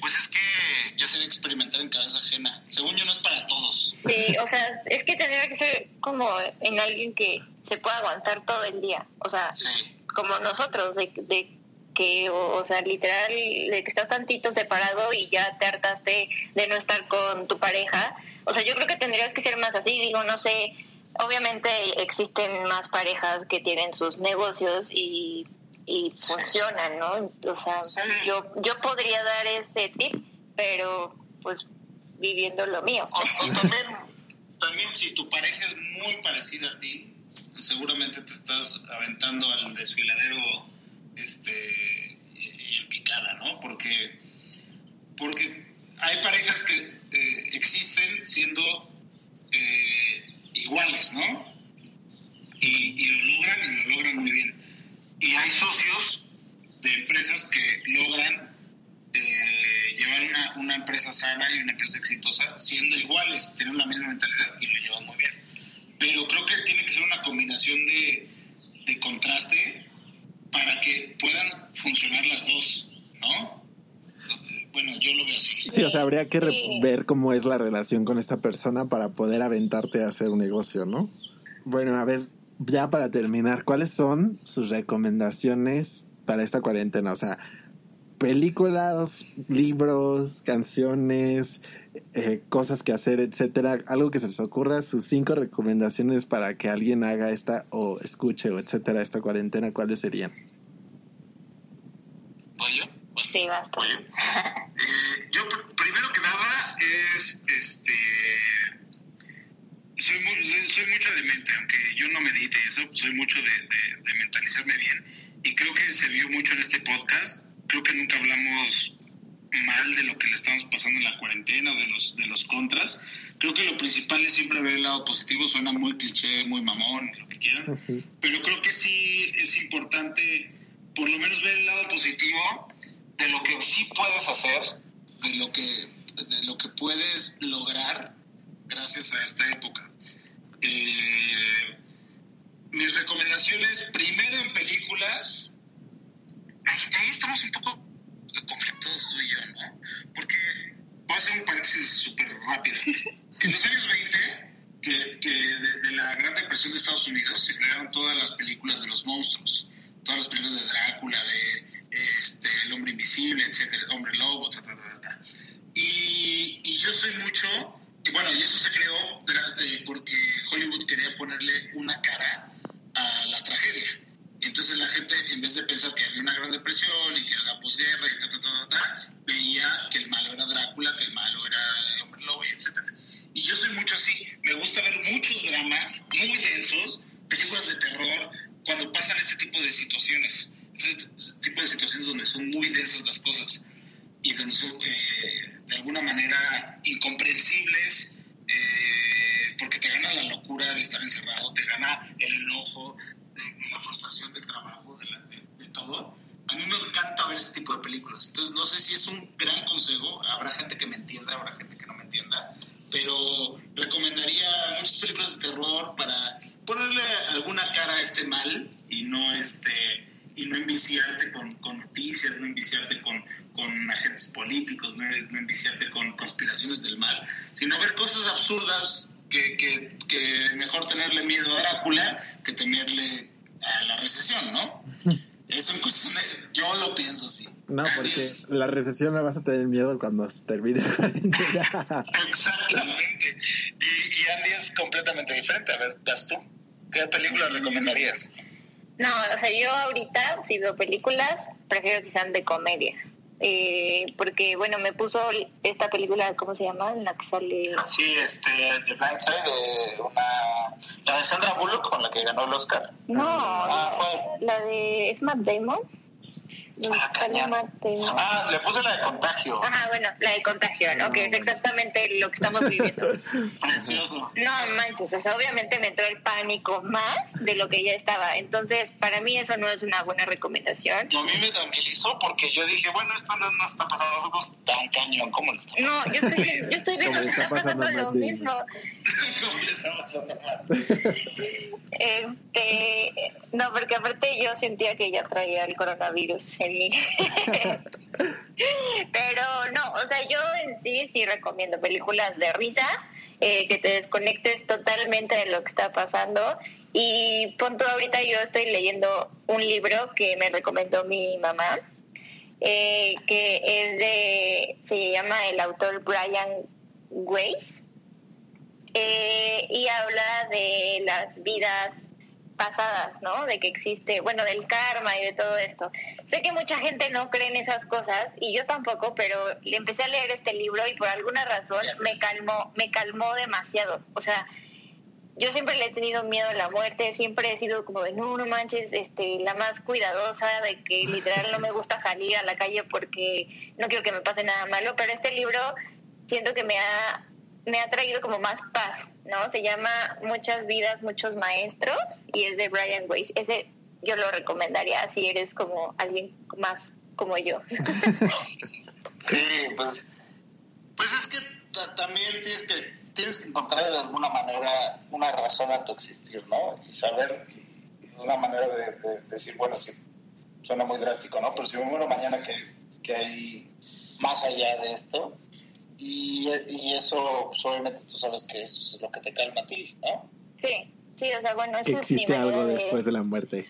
Pues es que ya sería experimentar en cabeza ajena. Según yo no es para todos. Sí, o sea, es que tendría que ser como en alguien que se pueda aguantar todo el día. O sea, Sí. como nosotros, de, de que, o, o sea, literal, de que estás tantito separado y ya te hartaste de no estar con tu pareja. O sea, yo creo que tendrías que ser más así. Digo, no sé, obviamente existen más parejas que tienen sus negocios y, y funcionan, ¿no? O sea, yo, yo podría dar ese tip, pero pues viviendo lo mío. O, o [LAUGHS] también, también si tu pareja es muy parecida a ti, seguramente te estás aventando al desfiladero este en picada, ¿no? Porque, porque hay parejas que eh, existen siendo eh, iguales, ¿no? Y, y lo logran y lo logran muy bien. Y hay socios de empresas que logran eh, llevar una, una empresa sana y una empresa exitosa siendo iguales, tienen la misma mentalidad y lo llevan muy bien. Pero creo que tiene que ser una combinación de, de contraste para que puedan funcionar las dos, ¿no? Bueno, yo lo veo así. Sí, o sea, habría que ver cómo es la relación con esta persona para poder aventarte a hacer un negocio, ¿no? Bueno, a ver, ya para terminar, ¿cuáles son sus recomendaciones para esta cuarentena? O sea, películas, libros, canciones, eh, cosas que hacer, etcétera. Algo que se les ocurra, sus cinco recomendaciones para que alguien haga esta o escuche o etcétera esta cuarentena, ¿cuáles serían? ¿Voy yo? Sí, basta. Eh, yo, primero que nada, es este. Soy, soy mucho de mente, aunque yo no medite eso, soy mucho de, de mentalizarme bien. Y creo que se vio mucho en este podcast. Creo que nunca hablamos mal de lo que le estamos pasando en la cuarentena de los, de los contras. Creo que lo principal es siempre ver el lado positivo. Suena muy cliché, muy mamón, lo que quieran. Pero creo que sí es importante por lo menos ver el lado positivo de lo que sí puedes hacer, de lo que, de lo que puedes lograr gracias a esta época. Eh, mis recomendaciones, primero en películas, ahí, estamos un poco conflictos tú y yo, ¿no? Porque voy a hacer un paréntesis súper rápido. [LAUGHS] En los años 20, que, que de, de, la Gran Depresión de Estados Unidos, se crearon todas las películas de los monstruos, todas las películas de Drácula, de este, El Hombre Invisible, etcétera, El Hombre Lobo, ta, ta, ta, ta. Y, y yo soy mucho, y bueno, y eso se creó eh, porque Hollywood quería ponerle una cara a la tragedia. Entonces la gente, en vez de pensar que había una gran depresión y que era la posguerra y ta, ta, ta, ta, veía que el malo era Drácula, que el malo era el Hombre Lobo, y etcétera. Y yo soy mucho así. Me gusta ver muchos dramas muy densos, películas de terror, cuando pasan este tipo de situaciones ese tipo de situaciones donde son muy densas las cosas y donde son eh, de alguna manera incomprensibles eh, porque te gana la locura de estar encerrado, te gana el enojo, de, de la frustración del trabajo, de, la, de, de, todo. A mí me encanta ver ese tipo de películas. Entonces no sé si es un gran consejo, habrá gente que me entienda, habrá gente que no me entienda, pero recomendaría muchas películas de terror para ponerle alguna cara a este mal y no este y no enviciarte con, con noticias, no enviciarte con, con agentes políticos, no, no, enviciarte con conspiraciones del mal, sino ver cosas absurdas que, que, que, mejor tenerle miedo a Drácula que temerle a la recesión, ¿no? [LAUGHS] Es un cuestión de, yo lo pienso así. No, porque es, la recesión la vas a tener miedo cuando termine la cuarentena. [LAUGHS] Exactamente. Y, y Andy es completamente diferente. A ver, das tú. ¿Qué película recomendarías? No, o sea, yo ahorita, si veo películas, prefiero que sean de comedia. Eh, porque, bueno, me puso esta película, ¿cómo se llama? En la que sale... Sí, este, The Blind Side, de una... La de Sandra Bullock, con la que ganó el Oscar. No, ah, la, la de... ¿Es Matt Damon? Ah, ah, le puse la de contagio. Ajá, bueno, la de contagio, ¿no? Que es exactamente lo que estamos viviendo. [LAUGHS] Precioso. No manches, o sea, obviamente me entró el pánico más de lo que ya estaba. Entonces, para mí eso no es una buena recomendación. Y a mí me tranquilizó porque yo dije, bueno, esto no, no está pasando algo tan cañón como lo está No, yo estoy, yo estoy viendo que está pasando lo mismo. [LAUGHS] ¿Cómo le está pasando mal? Este, no, porque aparte yo sentía que ya traía el coronavirus [LAUGHS] Pero no, o sea, yo en sí sí recomiendo películas de risa, eh, que te desconectes totalmente de lo que está pasando. Y punto, ahorita yo estoy leyendo un libro que me recomendó mi mamá, eh, que es de, se llama el autor Brian Weiss. Eh, y habla de las vidas pasadas, ¿no? De que existe, bueno, del karma y de todo esto. Sé que mucha gente no cree en esas cosas y yo tampoco, pero le empecé a leer este libro y por alguna razón me calmó, me calmó demasiado. O sea, yo siempre le he tenido miedo a la muerte, siempre he sido como de no, no manches, este, la más cuidadosa, de que literal no me gusta salir a la calle porque no quiero que me pase nada malo, pero este libro siento que me ha me ha traído como más paz, ¿no? Se llama Muchas vidas, muchos maestros y es de Brian Weiss. Ese yo lo recomendaría si eres como alguien más como yo. [LAUGHS] Sí, pues, pues es que también tienes que, tienes que encontrar de alguna manera una razón a tu existir, ¿no? Y saber, una manera de, decir, bueno, sí, suena muy drástico, ¿no? Pero si me muero mañana que, que hay más allá de esto, y, y eso, pues, obviamente tú sabes que es lo que te calma a ti, ¿no? Sí. Sí, o sea, bueno, eso Existe algo después de la muerte.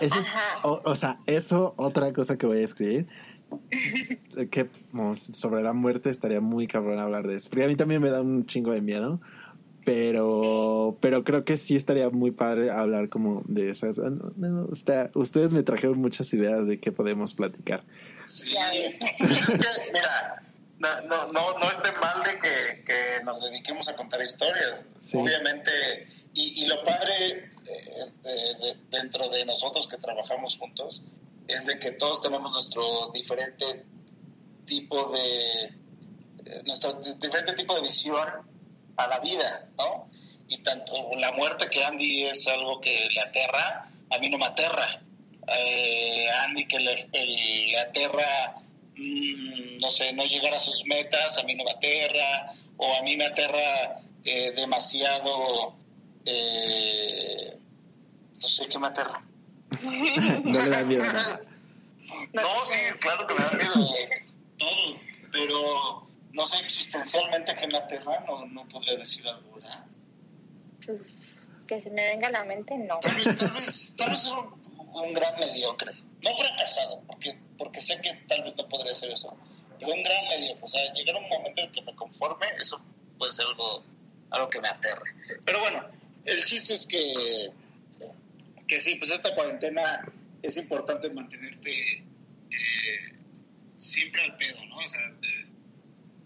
Eso o, sea, eso, otra cosa que voy a escribir, [LAUGHS] que sobre la muerte estaría muy cabrón hablar de eso. Porque a mí también me da un chingo de miedo. Pero, pero creo que sí estaría muy padre hablar como de esas. ustedes me trajeron muchas ideas de qué podemos platicar. Sí, [LAUGHS] mira, no, no, no, no esté mal de que, que, nos dediquemos a contar historias. Obviamente, y, y, lo padre eh, dentro de nosotros que trabajamos juntos es de que todos tenemos nuestro diferente tipo de eh, nuestro diferente tipo de visión a la vida, ¿no? Y tanto la muerte que Andy es algo que le aterra, a mí no me aterra. Eh, Andy que le, le aterra Mm, no sé, no llegar a sus metas, a mí no me aterra, o a mí me aterra eh, demasiado, eh, no sé qué me aterra. no le da miedo. [LAUGHS] no, sí, claro que me da miedo todo, pero no sé existencialmente qué me aterra, no, no podría decir algo, ¿verdad? Pues que se me venga a la mente, no. Tal vez, tal vez, tal vez un gran mediocre no fracasado, porque, porque sé que tal vez no podría ser eso, pero un gran medio, o sea, llegar a un momento en que me conforme, eso puede ser algo, algo que me aterre. Pero bueno, el chiste es que, que sí, pues esta cuarentena es importante mantenerte eh, siempre al pedo, ¿no? O sea,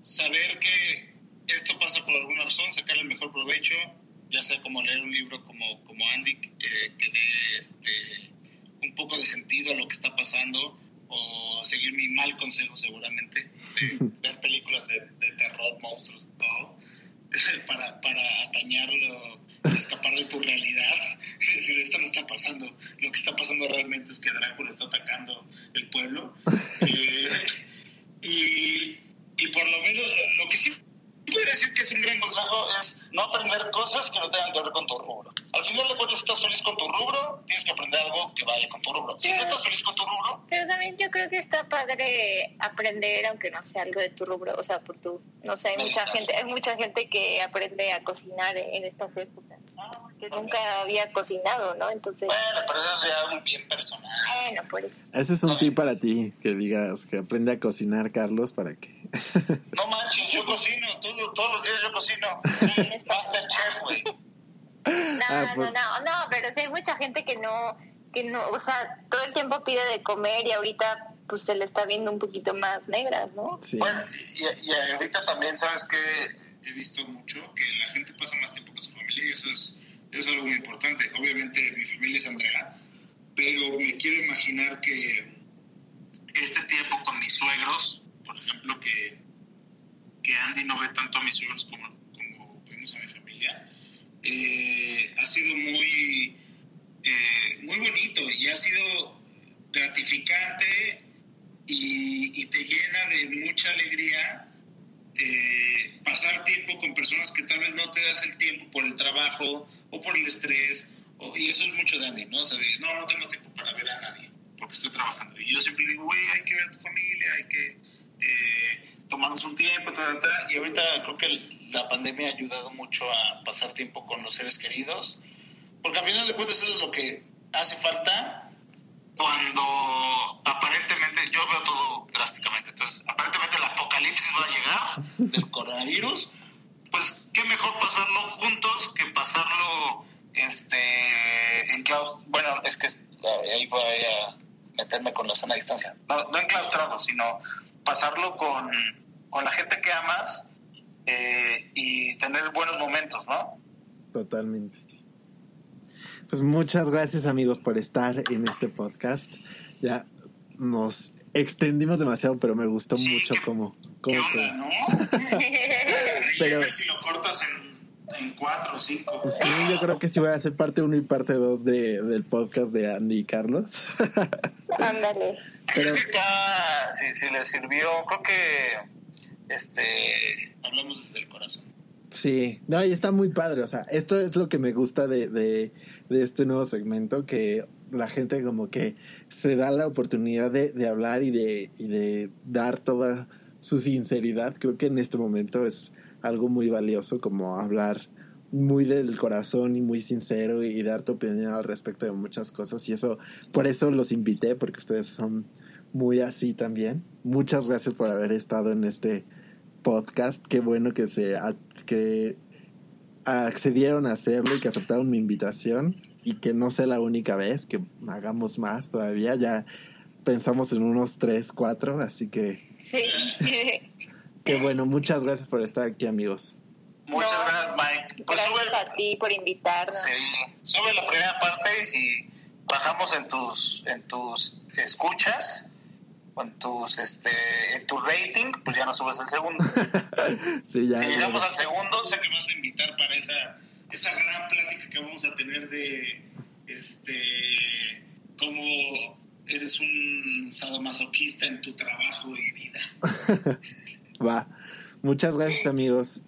saber que esto pasa por alguna razón, sacarle el mejor provecho, ya sea como leer un libro como, como Andy, eh, que dé este, un poco de sentido a lo que está pasando o seguir mi mal consejo seguramente de [LAUGHS] ver películas de, terror, monstruos, todo, [LAUGHS] para, para atañarlo, escapar de tu realidad, [LAUGHS] es decir, esto no está pasando, lo que está pasando realmente es que Drácula está atacando el pueblo. Eh, y, y por lo menos lo que sí Quiere decir que es un gran consejo es no aprender cosas que no tengan que ver con tu rubro. Al final de cuentas, si estás feliz con tu rubro, tienes que aprender algo que vaya con tu rubro. Si no estás feliz con tu rubro... Pero también yo creo que está padre aprender, aunque no sea algo de tu rubro, o sea, por tu... No sé, hay mucha gente, hay mucha gente que aprende a cocinar en estas épocas, nunca había cocinado, ¿no? Entonces... Bueno, pero eso es ya un bien personal. Bueno, por eso. Ese es un tip para ti, que digas que aprende a cocinar, Carlos, para que... no manches, yo cocino, todos los días yo cocino. Masterchef, güey. No, ah, no, no, no, pero sí hay mucha gente que no, que no, o sea, todo el tiempo pide de comer y ahorita pues se le está viendo un poquito más negra, ¿no? Sí. Bueno, y, y ahorita también, ¿sabes que He visto mucho que la gente pasa más tiempo con su familia y eso es, es algo muy importante. Obviamente mi familia es Andrea, pero me quiero imaginar que este tiempo con mis suegros, por ejemplo, que que Andy no ve tanto a mis hijos como, como vemos a mi familia, eh, ha sido muy, eh, muy bonito y ha sido gratificante y, te llena de mucha alegría eh, pasar tiempo con personas que tal vez no te das el tiempo por el trabajo o por el estrés, y eso es mucho de Andy, ¿no? O sea, no, no tengo tiempo para ver a nadie porque estoy trabajando. Y yo siempre digo, güey, hay que ver a tu familia, hay que tomarnos un tiempo, y ahorita creo que la pandemia ha ayudado mucho a pasar tiempo con los seres queridos, porque al final de cuentas eso es lo que hace falta cuando aparentemente, yo veo todo drásticamente, entonces aparentemente el apocalipsis va a llegar del coronavirus, qué mejor pasarlo juntos que pasarlo este en bueno es que ahí voy a meterme con la sana distancia no, no enclaustrado sino pasarlo con, con la gente que amas eh, y tener buenos momentos, ¿no? Totalmente. Pues muchas gracias amigos por estar en este podcast. Ya nos extendimos demasiado, pero me gustó mucho cómo... cómo ¿qué ¿no? [LAUGHS] pero si lo cortas en, en, cuatro o cinco. Sí, yo creo que sí voy a hacer parte uno y parte dos de, del podcast de Andy y Carlos. [LAUGHS] Ándale. Pero- Jessica, si, si le sirvió, creo que este hablamos desde el corazón. Sí, no, y está muy padre, o sea, esto es lo que me gusta de, de, de este nuevo segmento, que la gente como que se da la oportunidad de, de hablar y de, y de dar toda su sinceridad. Creo que en este momento es algo muy valioso como hablar muy del corazón y muy sincero y, dar tu opinión al respecto de muchas cosas y eso, por eso los invité, porque ustedes son muy así también. Muchas gracias por haber estado en este podcast. Qué bueno que se que accedieron a hacerlo y que aceptaron mi invitación y que no sea la única vez que hagamos más todavía. Ya pensamos en unos tres, cuatro, así que Sí. [LAUGHS] qué bueno. Muchas gracias por estar aquí, amigos. Muchas No, gracias, Mike. Pues Gracias sube, a ti por invitarnos. sí, sube la primera parte y si bajamos en tus en tus escuchas, en tus este en tu rating, pues ya no subes el segundo. [LAUGHS] Sí, ya. si llegamos al segundo, sé que vas a invitar para esa esa gran plática que vamos a tener de este cómo eres un sadomasoquista en tu trabajo y vida. [LAUGHS] Va. Muchas gracias, amigos.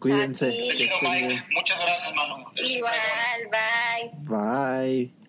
Cuídense. Te quiero, Mike. Muchas gracias, Manu. Igual, bye. Bye.